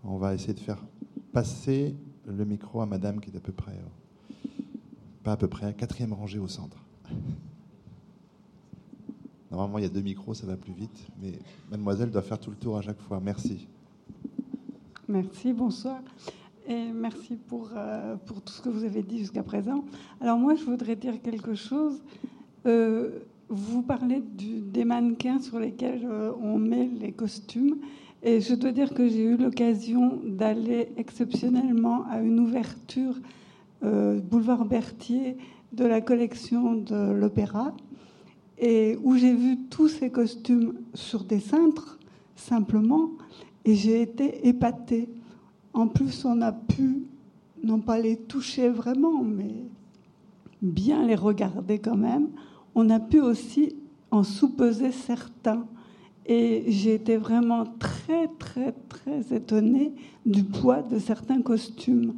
on va essayer de faire passer le micro à Madame qui est à peu près, euh, pas à peu près, à quatrième rangée au centre. Normalement, il y a deux micros, ça va plus vite, mais Mademoiselle doit faire tout le tour à chaque fois. Merci. Merci, bonsoir. Et merci pour, euh, pour tout ce que vous avez dit jusqu'à présent. Alors moi, je voudrais dire quelque chose. Euh, vous parlez des mannequins sur lesquels euh, on met les costumes. Et je dois dire que j'ai eu l'occasion d'aller exceptionnellement à une ouverture boulevard Berthier de la collection de l'opéra et où j'ai vu tous ces costumes sur des cintres simplement et j'ai été épatée. En plus, on a pu non pas les toucher vraiment, mais bien les regarder quand même. On a pu aussi en sous-peser certains. Et j'ai été vraiment très, très, très étonnée du poids de certains costumes.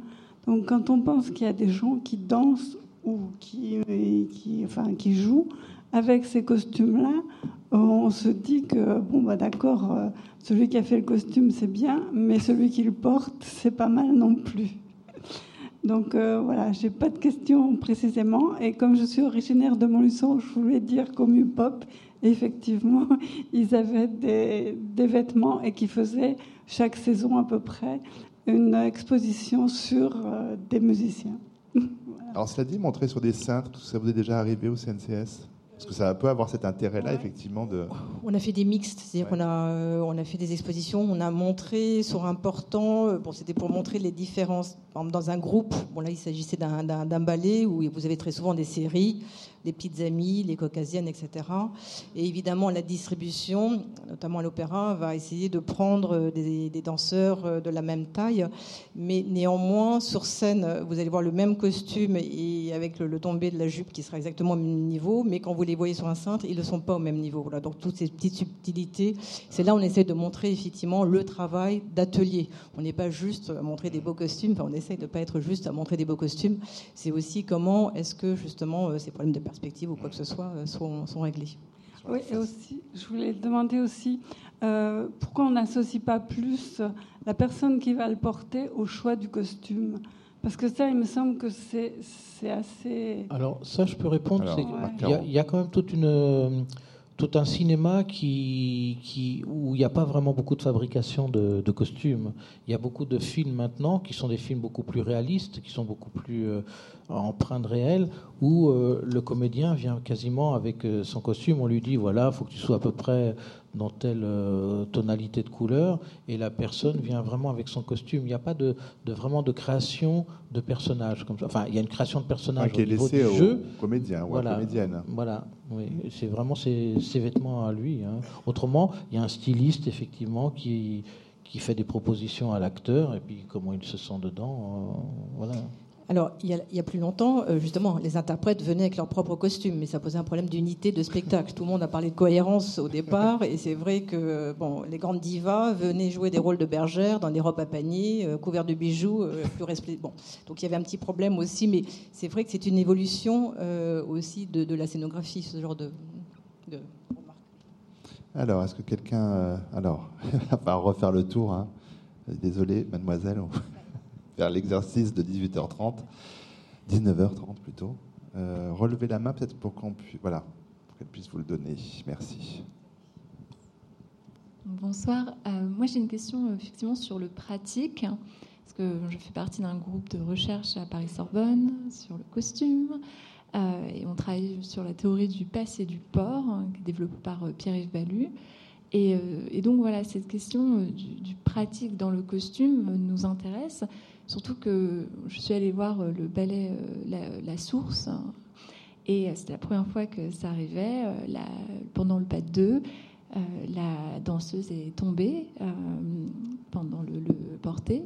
Donc quand on pense qu'il y a des gens qui dansent ou qui, qui, enfin, qui jouent avec ces costumes-là, on se dit que, bon, bah, d'accord, euh, celui qui a fait le costume, c'est bien, mais celui qui le porte, c'est pas mal non plus. Donc euh, voilà, j'ai pas de questions précisément. Et comme je suis originaire de Montluçon, je voulais dire qu'au MUPOP, effectivement, ils avaient des, vêtements et qui faisaient chaque saison à peu près une exposition sur euh, des musiciens. Alors, cela dit, montrer sur des cintres, ça vous est déjà arrivé au CNCS Parce que ça peut avoir cet intérêt-là, Ouais. effectivement, de. On a fait des mixtes, c'est-à-dire Ouais. qu'on a, euh, on a fait des expositions, on a montré sur un portant, euh, bon, c'était pour montrer les différences. Par exemple, dans un groupe, bon, là, il s'agissait d'un, ballet où vous avez très souvent des séries, les petites amies, les caucasiennes, etc. Et évidemment, la distribution, notamment à l'opéra, va essayer de prendre euh, des, des danseurs de la même taille, mais néanmoins, sur scène, vous allez voir le même costume et avec le, le tombé de la jupe qui sera exactement au même niveau, mais quand vous les les voyez sur un cintre, ils ne sont pas au même niveau. Donc toutes ces petites subtilités, c'est là où on essaie de montrer effectivement le travail d'atelier. On n'est pas juste à montrer des beaux costumes, enfin, on essaie de ne pas être juste à montrer des beaux costumes. C'est aussi comment est-ce que justement euh, ces problèmes de perspective ou quoi que ce soit euh, sont, sont réglés. Oui, et aussi, je voulais demander aussi euh, pourquoi on n'associe pas plus la personne qui va le porter au choix du costume? Parce que ça, il me semble que c'est assez. Alors, ça, je peux répondre. Il y, a quand même toute une, tout un cinéma qui, qui, où il n'y a pas vraiment beaucoup de fabrication de, costumes. Il y a beaucoup de films maintenant qui sont des films beaucoup plus réalistes, qui sont beaucoup plus euh, empreints de réel, où euh, le comédien vient quasiment avec euh, son costume. On lui dit voilà, il faut que tu sois à peu près dans telle euh, tonalité de couleur, et la personne vient vraiment avec son costume. Il n'y a pas de, vraiment de création de personnage comme ça. Enfin, il y a une création de personnage ah, au niveau du jeu. Comédien ou voilà, comédienne. Voilà, oui. c'est vraiment ses, vêtements à lui. Hein. Autrement, il y a un styliste effectivement qui qui fait des propositions à l'acteur et puis comment il se sent dedans. Euh, voilà. Alors, il y, a, plus longtemps, euh, justement, les interprètes venaient avec leur propre costume, mais ça posait un problème d'unité de spectacle. Tout le monde a parlé de cohérence au départ, et c'est vrai que bon, les grandes divas venaient jouer des rôles de bergères dans des robes à panier, euh, couverts de bijoux, euh, plus Bon, donc il y avait un petit problème aussi, mais c'est vrai que c'est une évolution aussi de, la scénographie, ce genre de, de... Alors, est-ce que quelqu'un. alors, on va refaire le tour. Hein? Désolé, mademoiselle vers l'exercice de 18h30, 19h30 plutôt. Euh, relevez la main peut-être pour qu'on puisse, voilà, qu'elle puisse vous le donner. Merci. Bonsoir. Euh, moi, j'ai une question euh, effectivement sur le pratique, parce que je fais partie d'un groupe de recherche à Paris-Sorbonne sur le costume. et on travaille sur la théorie du passé du port, hein, développée par Pierre-Yves Ballu. Et, donc voilà, cette question du, pratique dans le costume nous intéresse. Surtout que je suis allée voir euh, le ballet euh, la, Source, et euh, c'était la première fois que ça arrivait. pendant le pas de deux, la danseuse est tombée pendant le, porté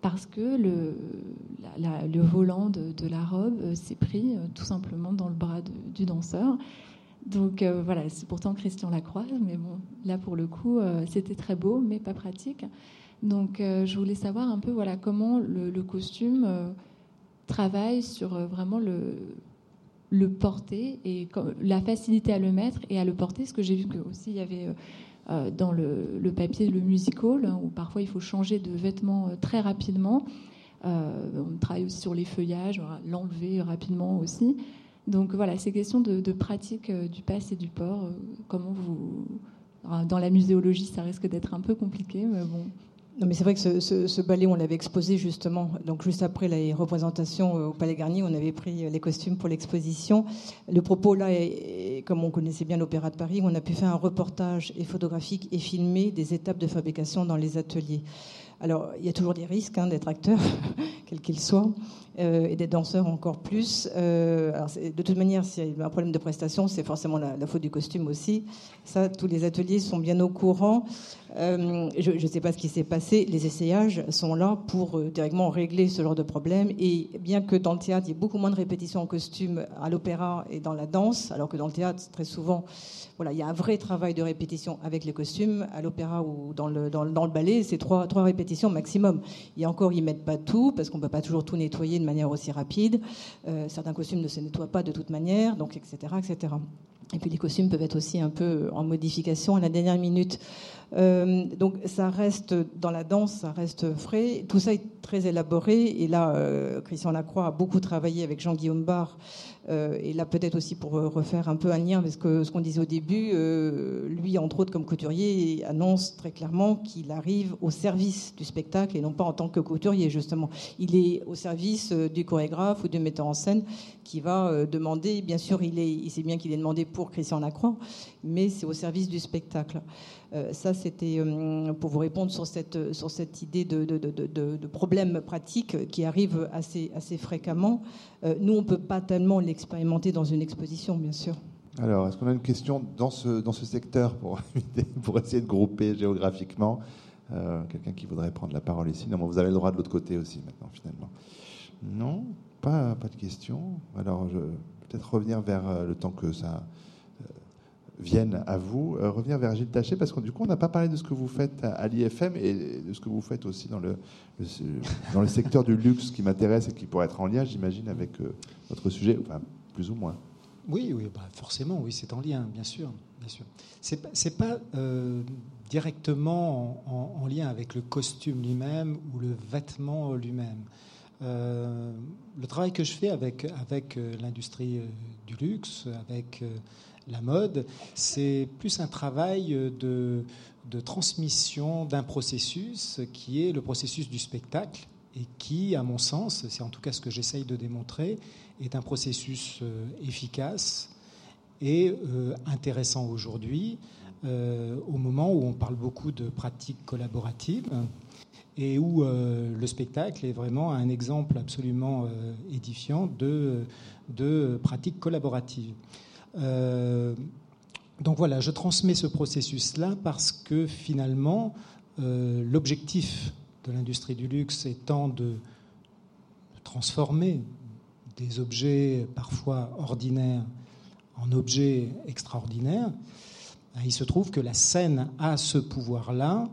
parce que le volant de, la robe s'est pris tout simplement dans le bras du danseur. Donc voilà, c'est pourtant Christian Lacroix, mais bon, là pour le coup, c'était très beau, mais pas pratique. Donc, euh, je voulais savoir un peu voilà, comment le, costume euh, travaille sur euh, vraiment le, porter et la facilité à le mettre et à le porter. Parce que j'ai vu aussi il y avait dans le, papier le musical, hein, où parfois il faut changer de vêtements très rapidement. on travaille aussi sur les feuillages, l'enlever rapidement aussi. Donc voilà, ces questions de, pratique du passe et du port, comment vous. Dans la muséologie, ça risque d'être un peu compliqué, mais bon, non, mais c'est vrai que ce, ballet, on l'avait exposé justement, donc juste après les représentations euh, au Palais Garnier, on avait pris euh, les costumes pour l'exposition. Le propos là, est, comme on connaissait bien l'Opéra de Paris, on a pu faire un reportage et photographique et filmer des étapes de fabrication dans les ateliers. Alors, il y a toujours des risques hein, d'être acteur, quel qu'il soit. Euh, et des danseurs encore plus. Euh, de toute manière, s'il y a un problème de prestation, c'est forcément la, faute du costume aussi. Ça, tous les ateliers sont bien au courant. Euh, je ne sais pas ce qui s'est passé. Les essayages sont là pour directement régler ce genre de problème. Et bien que dans le théâtre, il y ait beaucoup moins de répétitions en costume à l'opéra et dans la danse, alors que dans le théâtre, très souvent, voilà, il y a un vrai travail de répétition avec les costumes. À l'opéra ou dans le, dans, le ballet, c'est trois, trois répétitions maximum. Et encore, ils mettent pas tout parce qu'on ne peut pas toujours tout nettoyer manière aussi rapide. Euh, certains costumes ne se nettoient pas de toute manière, donc etc., etc. Et puis les costumes peuvent être aussi un peu en modification à la dernière minute. Euh, donc ça reste dans la danse, ça reste frais. Tout ça est très élaboré. Et là, euh, Christian Lacroix a beaucoup travaillé avec Jean-Guillaume Barre. Euh, et là, peut-être aussi pour refaire un peu un lien avec ce, ce qu'on disait au début, lui, entre autres, comme couturier, annonce très clairement qu'il arrive au service du spectacle et non pas en tant que couturier, justement. Il est au service du chorégraphe ou du metteur en scène qui va demander, bien sûr, il, sait bien qu'il est demandé pour Christian Lacroix, mais c'est au service du spectacle. Euh, ça, c'était euh, pour vous répondre sur cette, idée de, de, de, problème pratique qui arrive assez, fréquemment. Euh, nous, on ne peut pas tellement l'expérimenter dans une exposition, bien sûr. Alors, est-ce qu'on a une question dans ce, dans ce secteur pour, pour essayer de grouper géographiquement Quelqu'un qui voudrait prendre la parole ici? Non, vous avez le droit de l'autre côté aussi maintenant, finalement. Non, pas, pas de question. Alors, peut-être revenir vers le temps que ça viennent à vous. revenir vers Gilles Taché, parce que du coup, on n'a pas parlé de ce que vous faites à l'IFM et de ce que vous faites aussi dans le, dans le secteur du luxe qui m'intéresse et qui pourrait être en lien, j'imagine, avec votre sujet, enfin, plus ou moins. Oui, oui, bah forcément, oui, c'est en lien, bien sûr. Bien sûr. C'est pas, directement en, lien avec le costume lui-même ou le vêtement lui-même. Euh, le travail que je fais avec, avec euh, l'industrie euh, du luxe, avec la mode, c'est plus un travail de, transmission d'un processus qui est le processus du spectacle et qui, à mon sens, c'est en tout cas ce que j'essaye de démontrer, est un processus efficace et intéressant aujourd'hui, au moment où on parle beaucoup de pratiques collaboratives et où euh, le spectacle est vraiment un exemple absolument euh, édifiant de pratiques collaboratives. Euh, donc voilà, je transmets ce processus-là parce que finalement, l'objectif de l'industrie du luxe étant de transformer des objets parfois ordinaires en objets extraordinaires, il se trouve que la scène a ce pouvoir-là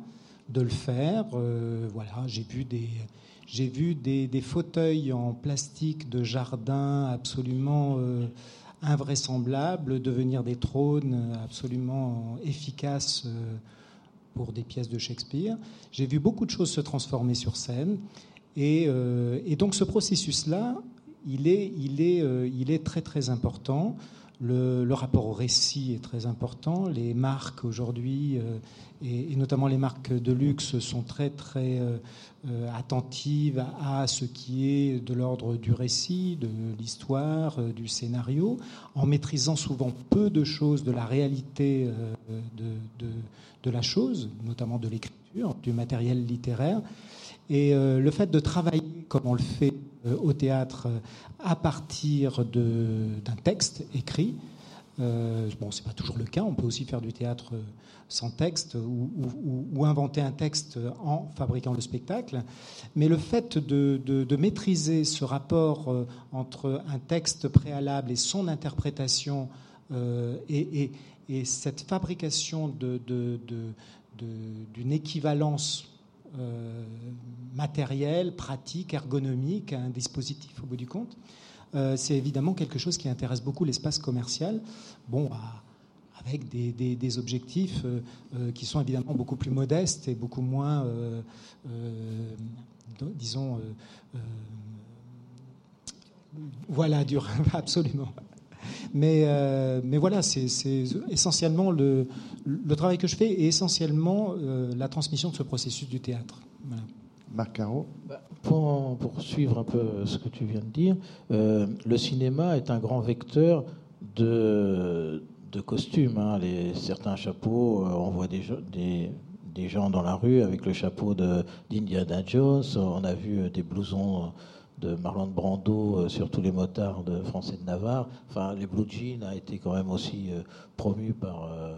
de le faire. Euh, voilà, j'ai vu des j'ai vu des, fauteuils en plastique de jardin absolument euh, invraisemblables devenir des trônes absolument efficaces euh, pour des pièces de Shakespeare. J'ai vu beaucoup de choses se transformer sur scène. Et, donc ce processus-là, il est, il, est, il est très très important. Le, rapport au récit est très important. Les marques aujourd'hui, euh, et, notamment les marques de luxe, sont très très euh, euh, attentives à, ce qui est de l'ordre du récit, de l'histoire, du scénario, en maîtrisant souvent peu de choses de la réalité de, de la chose, notamment de l'écriture, du matériel littéraire. Et le fait de travailler comme on le fait au théâtre euh, à partir d'un texte écrit. Euh, bon, c'est pas toujours le cas. On peut aussi faire du théâtre sans texte ou, inventer un texte en fabriquant le spectacle. Mais le fait de, maîtriser ce rapport entre un texte préalable et son interprétation et, cette fabrication d'une équivalence euh, matériel, pratique, ergonomique un dispositif au bout du compte. Euh, c'est évidemment quelque chose qui intéresse beaucoup l'espace commercial. Bon, avec des, objectifs euh, qui sont évidemment beaucoup plus modestes et beaucoup moins, disons, voilà, dur, absolument. Mais, euh, mais voilà, c'est essentiellement le, le, travail que je fais et essentiellement euh, la transmission de ce processus du théâtre. Marc Caro bah, pour, pour, suivre un peu ce que tu viens de dire, euh, le cinéma est un grand vecteur de, de costumes. Hein. Les, certains chapeaux, on voit des, des, des, gens dans la rue avec le chapeau d'Indiana Jones, on a vu des blousons de Marlon Brando euh, sur tous les motards de français de Navarre. Enfin, les Blue Jeans a été quand même aussi euh, promu par euh,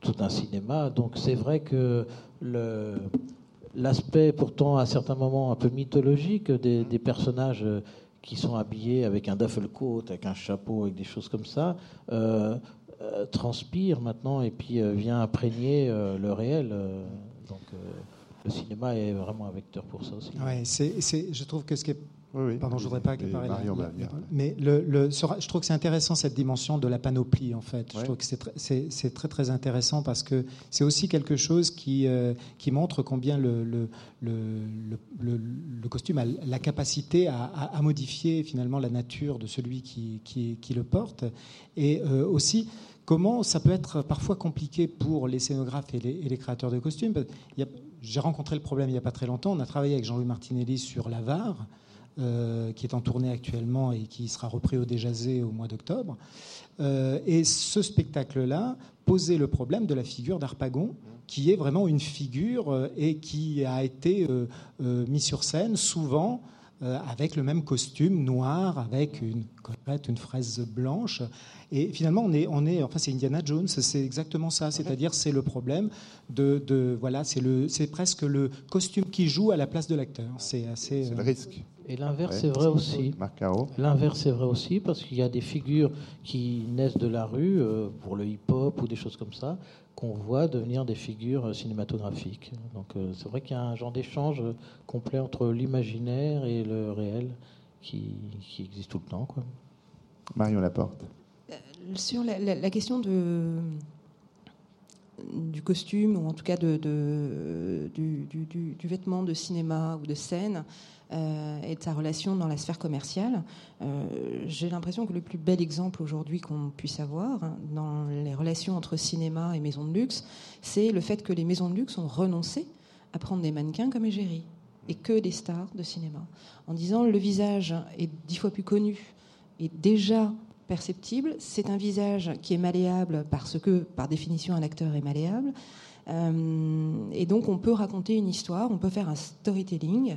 tout un cinéma. Donc c'est vrai que l'aspect pourtant à certains moments un peu mythologique des, personnages qui sont habillés avec un duffel coat, avec un chapeau, avec des choses comme ça, transpire maintenant et puis vient imprégner le réel. donc le cinéma est vraiment un vecteur pour ça aussi. Ouais, c'est, je trouve que ce qui est Pardon, je voudrais pas accaparer Mais le, je trouve que c'est intéressant cette dimension de la panoplie, en fait. Je trouve que c'est très, très intéressant parce que c'est aussi quelque chose qui, euh, qui montre combien le, le, le, costume a la capacité à, à, modifier finalement la nature de celui qui, qui, qui le porte. Et euh, aussi, comment ça peut être parfois compliqué pour les scénographes et les, et les créateurs de costumes. J'ai rencontré le problème il n'y a pas très longtemps. On a travaillé avec Jean-Louis Martinelli sur l'avare. Euh, qui est en tournée actuellement et qui sera repris au Déjazé au mois d'octobre. Euh, et ce spectacle-là posait le problème de la figure d'Arpagon, qui est vraiment une figure euh, et qui a été mis sur scène souvent avec le même costume noir, avec une une fraise blanche. Et finalement, on est, on est enfin, c'est Indiana Jones, c'est exactement ça. C'est-à-dire, c'est le problème de, de voilà, c'est le, c'est presque le costume qui joue à la place de l'acteur. C'est assez. C'est le risque. Et l'inverse Ouais. est vrai aussi. L'inverse est vrai aussi parce qu'il y a des figures qui naissent de la rue euh, pour le hip-hop ou des choses comme ça qu'on voit devenir des figures euh, cinématographiques. Donc euh, c'est vrai qu'il y a un genre d'échange euh, complet entre l'imaginaire et le réel qui, existe tout le temps. Quoi. Marion Laporte. Sur la, question de, du costume, ou en tout cas du, vêtement de cinéma ou de scène, euh, et de sa relation dans la sphère commerciale, euh, j'ai l'impression que le plus bel exemple aujourd'hui qu'on puisse avoir dans les relations entre cinéma et maisons de luxe, c'est le fait que les maisons de luxe ont renoncé à prendre des mannequins comme égérie et que des stars de cinéma, en disant le visage est dix fois plus connu et déjà perceptible. C'est un visage qui est malléable parce que, par définition, un acteur est malléable. Euh, et donc, on peut raconter une histoire, on peut faire un storytelling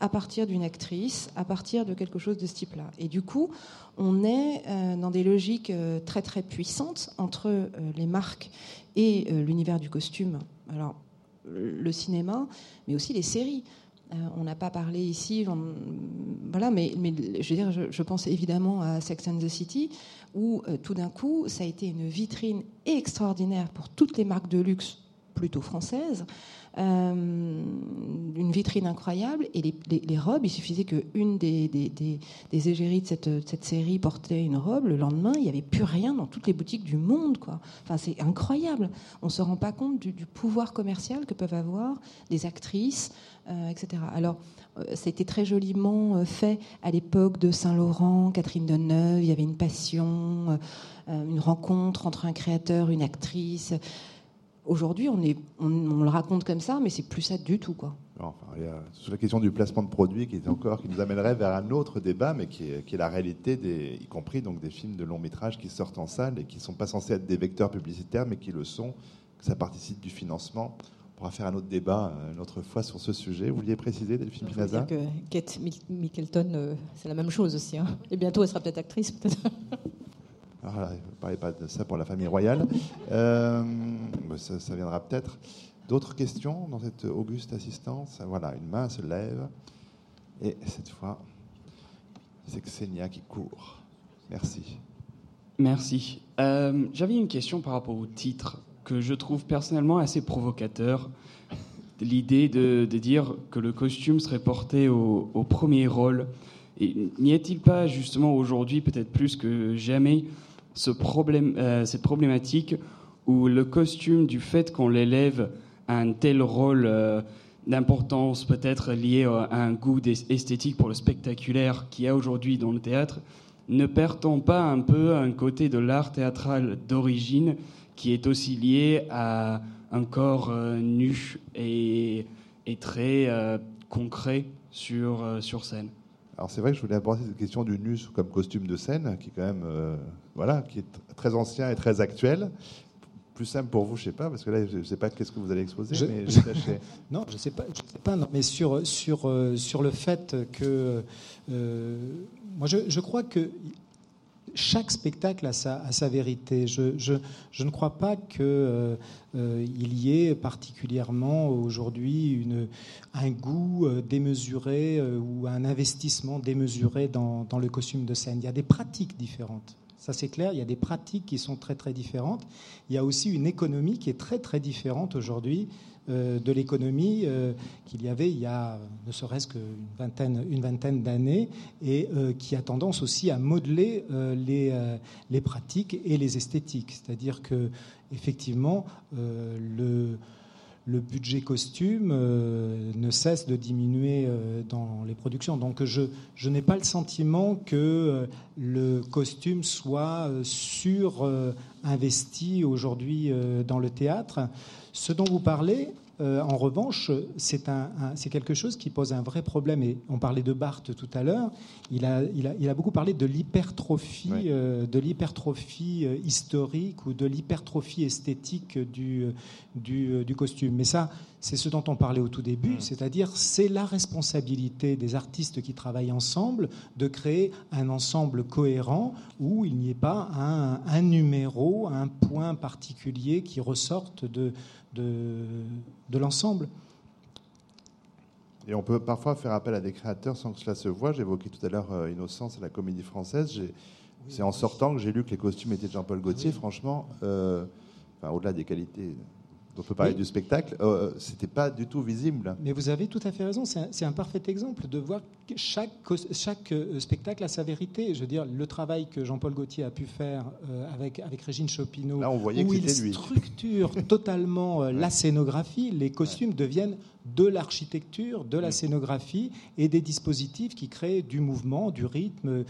à partir d'une actrice, à partir de quelque chose de ce type-là. Et du coup, on est euh, dans des logiques euh, très très puissantes entre les marques et l'univers du costume. Alors, le cinéma, mais aussi les séries. Euh, on n'a pas parlé ici, mais, je pense évidemment à Sex and the City, où euh, tout d'un coup, ça a été une vitrine extraordinaire pour toutes les marques de luxe plutôt françaises, une vitrine incroyable, et les, robes, il suffisait qu'une des, des, des, des égéries de cette, cette série portait une robe, le lendemain, il n'y avait plus rien dans toutes les boutiques du monde, quoi. Enfin, c'est incroyable. On ne se rend pas compte du, pouvoir commercial que peuvent avoir des actrices, euh, etc. Alors, euh, c'était très joliment euh, fait à l'époque de Saint-Laurent, Catherine Deneuve. Il y avait une passion, euh, euh, une rencontre entre un créateur, une actrice. Aujourd'hui, on, est, on, on le raconte comme ça, mais c'est plus ça du tout, quoi. Non, Enfin, il y a sur la question du placement de produits qui est encore qui nous amènerait vers un autre débat, mais qui est, qui est la réalité des, y compris donc des films de long métrage qui sortent en salle et qui ne sont pas censés être des vecteurs publicitaires, mais qui le sont. Que ça participe du financement. On pourra faire un autre débat euh, une autre fois sur ce sujet. Vous vouliez préciser, Delphine Pinaza que Kate Middleton, euh, c'est la même chose aussi. hein. Et bientôt, elle sera peut-être actrice. Là, ne parlez pas de ça pour la famille royale. Euh, ça, viendra peut-être. D'autres questions dans cette auguste assistance? Voilà, une main se lève. Et cette fois, c'est Xenia qui court. Merci. Merci. Euh, J'avais une question par rapport au titre que je trouve personnellement assez provocateur. L'idée de, dire que le costume serait porté au, premier rôle. N'y a-t-il pas justement aujourd'hui, peut-être plus que jamais, ce problème, euh, cette problématique où le costume, du fait qu'on l'élève à un tel rôle euh, d'importance, peut-être lié à un goût esthétique pour le spectaculaire qu'il y a aujourd'hui dans le théâtre, ne perd-on pas un peu un côté de l'art théâtral d'origine qui est aussi lié à un corps euh, nu et, très concret sur scène Alors c'est vrai que je voulais aborder cette question du nu comme costume de scène, qui est quand même, euh, voilà, qui est très ancien et très actuel. Plus simple pour vous, je sais pas, parce que là, je ne sais pas qu'est-ce que vous allez exposer, Je- mais je tâcherai. Non, je sais pas, je sais pas non, mais sur, sur, euh, sur le fait que. euh, moi, je, je crois que chaque spectacle a sa, vérité. Je, ne crois pas qu'il euh, euh, y ait particulièrement aujourd'hui un goût euh, démesuré ou un investissement démesuré dans, dans le costume de scène. Il y a des pratiques différentes. Ça, c'est clair. Il y a des pratiques qui sont très, très différentes. Il y a aussi une économie qui est très, très différente aujourd'hui de l'économie euh, qu'il y avait il y a euh, ne serait-ce qu'une vingtaine, une vingtaine d'années et euh, qui a tendance aussi à modeler euh, les, euh, les pratiques et les esthétiques. C'est-à-dire que effectivement euh, le, le budget costume euh, ne cesse de diminuer euh, dans les productions. Donc je, je n'ai pas le sentiment que euh, le costume soit euh, sur euh, investi aujourd'hui euh, dans le théâtre. Ce dont vous parlez, euh, en revanche, c'est un, quelque chose qui pose un vrai problème. Et on parlait de Barthes tout à l'heure. Il a, il, a, il a beaucoup parlé de l'hypertrophie, euh, de l'hypertrophie euh, historique ou de l'hypertrophie esthétique du, du, du, costume. Mais ça, c'est ce dont on parlait au tout début, mm. c'est-à-dire c'est la responsabilité des artistes qui travaillent ensemble de créer un ensemble cohérent où il n'y ait pas un, un numéro, un point particulier qui ressorte de, de, de l'ensemble. Et on peut parfois faire appel à des créateurs sans que cela se voit. J'évoquais tout à l'heure euh, Innocence à la Comédie Française. C'est en sortant que j'ai lu que les costumes étaient de Jean-Paul Gaultier. Franchement, euh, enfin, au-delà des qualités on peut parler du spectacle, euh, c'était pas du tout visible. Mais vous avez tout à fait raison. C'est un, parfait exemple de voir que chaque, chaque euh, spectacle a sa vérité. Je veux dire, le travail que Jean-Paul Gaultier a pu faire euh, avec, avec Régine Chopineau, Là, on voyait où que il lui. structure totalement la scénographie, les costumes deviennent de l'architecture, de la scénographie et des dispositifs qui créent du mouvement, du rythme,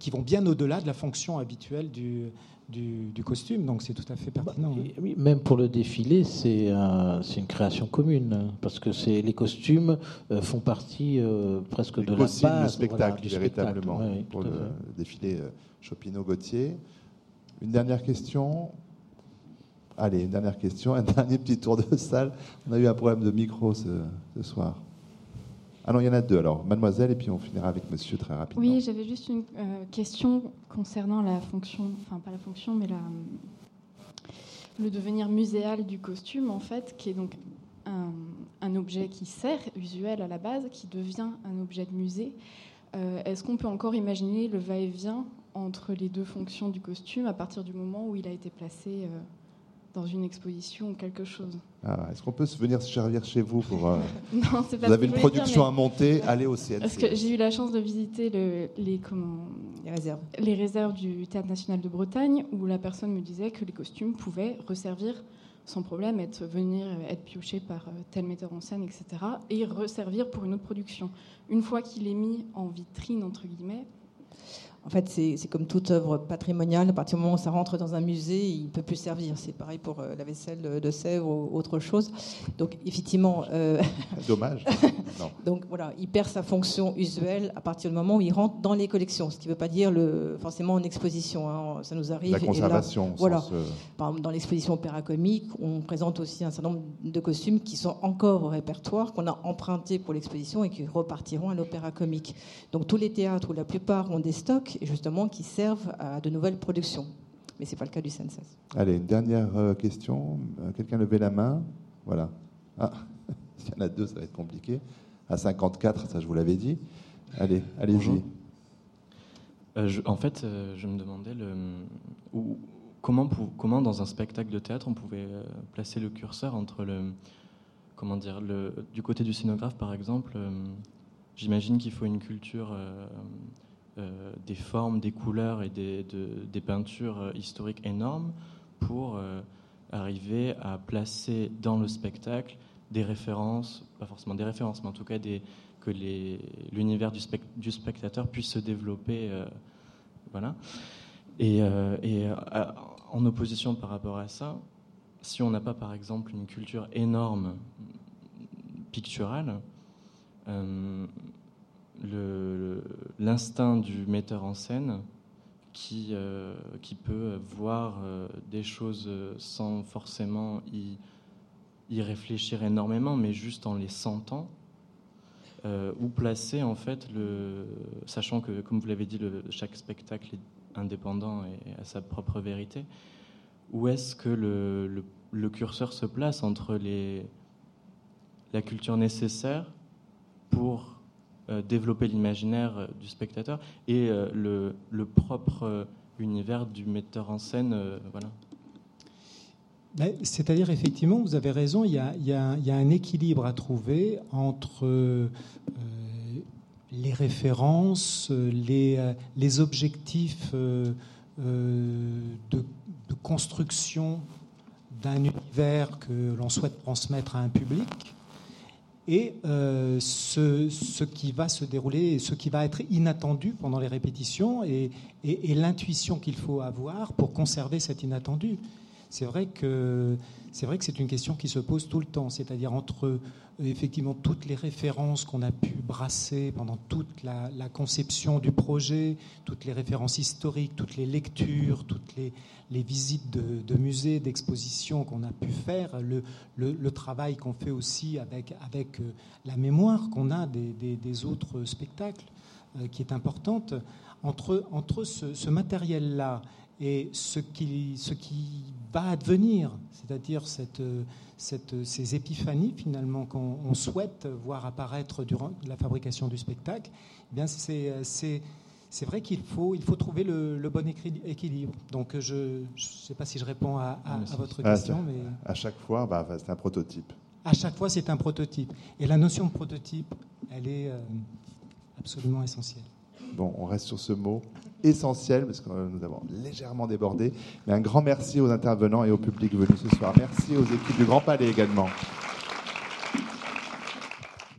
qui vont bien au-delà de la fonction habituelle du du, costume, donc c'est tout à fait pertinent. Bah, oui, même pour le défilé, c'est une création commune, parce que les costumes euh, font partie euh, presque de la base le spectacle, véritablement, pour le, défilé euh, Chopino-Gauthier. Une dernière question Allez, une dernière question, un dernier petit tour de salle. On a eu un problème de micro ce soir. Ah non, il y en a deux. Alors, mademoiselle, et puis on finira avec monsieur très rapidement. Oui, j'avais juste une euh, question concernant la fonction, enfin pas la fonction, mais la, le devenir muséal du costume, en fait, qui est donc un, objet qui sert, usuel à la base, qui devient un objet de musée. Euh, est-ce qu'on peut encore imaginer le va-et-vient entre les deux fonctions du costume à partir du moment où il a été placé euh, dans une exposition ou quelque chose. Ah, Est-ce qu'on peut venir se servir chez vous pour euh, non, c'est pas Vous avez une production à monter, allez au CNC. Parce que j'ai eu la chance de visiter le, les, comment, les, réserves. les réserves du Théâtre national de Bretagne, où la personne me disait que les costumes pouvaient resservir sans problème, être, venir être piochés par euh, tel metteur en scène, etc., et resservir pour une autre production. Une fois qu'il est mis en vitrine, entre guillemets, en fait, c'est comme toute œuvre patrimoniale. À partir du moment où ça rentre dans un musée, il ne peut plus servir. C'est pareil pour euh, la vaisselle de Sèvres ou autre chose. Donc, effectivement. Euh, Dommage. Donc, voilà, il perd sa fonction usuelle à partir du moment où il rentre dans les collections. Ce qui ne veut pas dire le, forcément en exposition. Hein. Ça nous arrive. La conservation. voilà. Par exemple, dans l'exposition Opéra Comique, on présente aussi un certain nombre de costumes qui sont encore au répertoire, qu'on a empruntés pour l'exposition et qui repartiront à l'Opéra Comique. Donc, tous les théâtres, ou la plupart, ont des stocks justement qui servent à de nouvelles productions. Mais ce n'est pas le cas du CNSS. Allez, une dernière euh, question. Euh, quelqu'un levait la main? Voilà. Ah, s'il y en a deux, ça va être compliqué. À 54, ça je vous l'avais dit. Allez, allez-y. Euh, en fait, je me demandais le, comment, comment, dans un spectacle de théâtre, on pouvait placer le curseur entre le, comment dire, le, du côté du scénographe, par exemple. J'imagine qu'il faut une culture euh, des formes, des couleurs et des, peintures euh, historiques énormes pour euh, arriver à placer dans le spectacle des références, pas forcément des références, mais en tout cas que l'univers du, spectateur puisse se développer. voilà. Et en opposition par rapport à ça, si on n'a pas par exemple une culture énorme picturale, l'instinct du metteur en scène qui, euh, qui peut voir euh, des choses sans forcément y, y, réfléchir énormément, mais juste en les sentant, euh, ou placer en fait, le, sachant que, comme vous l'avez dit, chaque spectacle est indépendant et a sa propre vérité, où est-ce que le, le, le, curseur se place entre les, la culture nécessaire pour développer l'imaginaire euh, du spectateur et euh, le, propre univers du metteur en scène. voilà. C'est-à-dire, effectivement, vous avez raison, il y, a, un équilibre à trouver entre euh, les références, les, objectifs euh, de, construction d'un univers que l'on souhaite transmettre à un public, et euh, ce, qui va se dérouler, ce qui va être inattendu pendant les répétitions et, et, l'intuition qu'il faut avoir pour conserver cet inattendu. c'est vrai que c'est une question qui se pose tout le temps, c'est-à-dire entre effectivement toutes les références qu'on a pu brasser pendant toute la, conception du projet, toutes les références historiques, toutes les lectures, toutes les, visites de, musées, d'expositions qu'on a pu faire, le, travail qu'on fait aussi avec, avec euh, la mémoire qu'on a des, autres spectacles, euh, qui est importante, entre, entre ce, matériel-là et ce qui, ce qui va advenir, c'est-à-dire cette, cette, ces épiphanies finalement qu'on souhaite voir apparaître durant la fabrication du spectacle, eh bien c'est, c'est, c'est vrai qu'il faut, il faut trouver le, bon équilibre. Donc je ne sais pas si je réponds à, votre ah, question. mais... À chaque fois, bah, c'est un prototype. À chaque fois, c'est un prototype. Et la notion de prototype, elle est euh, absolument essentielle. Bon, on reste sur ce mot essentiel, parce que nous avons légèrement débordé. Mais un grand merci aux intervenants et au public venu ce soir. Merci aux équipes du Grand Palais également.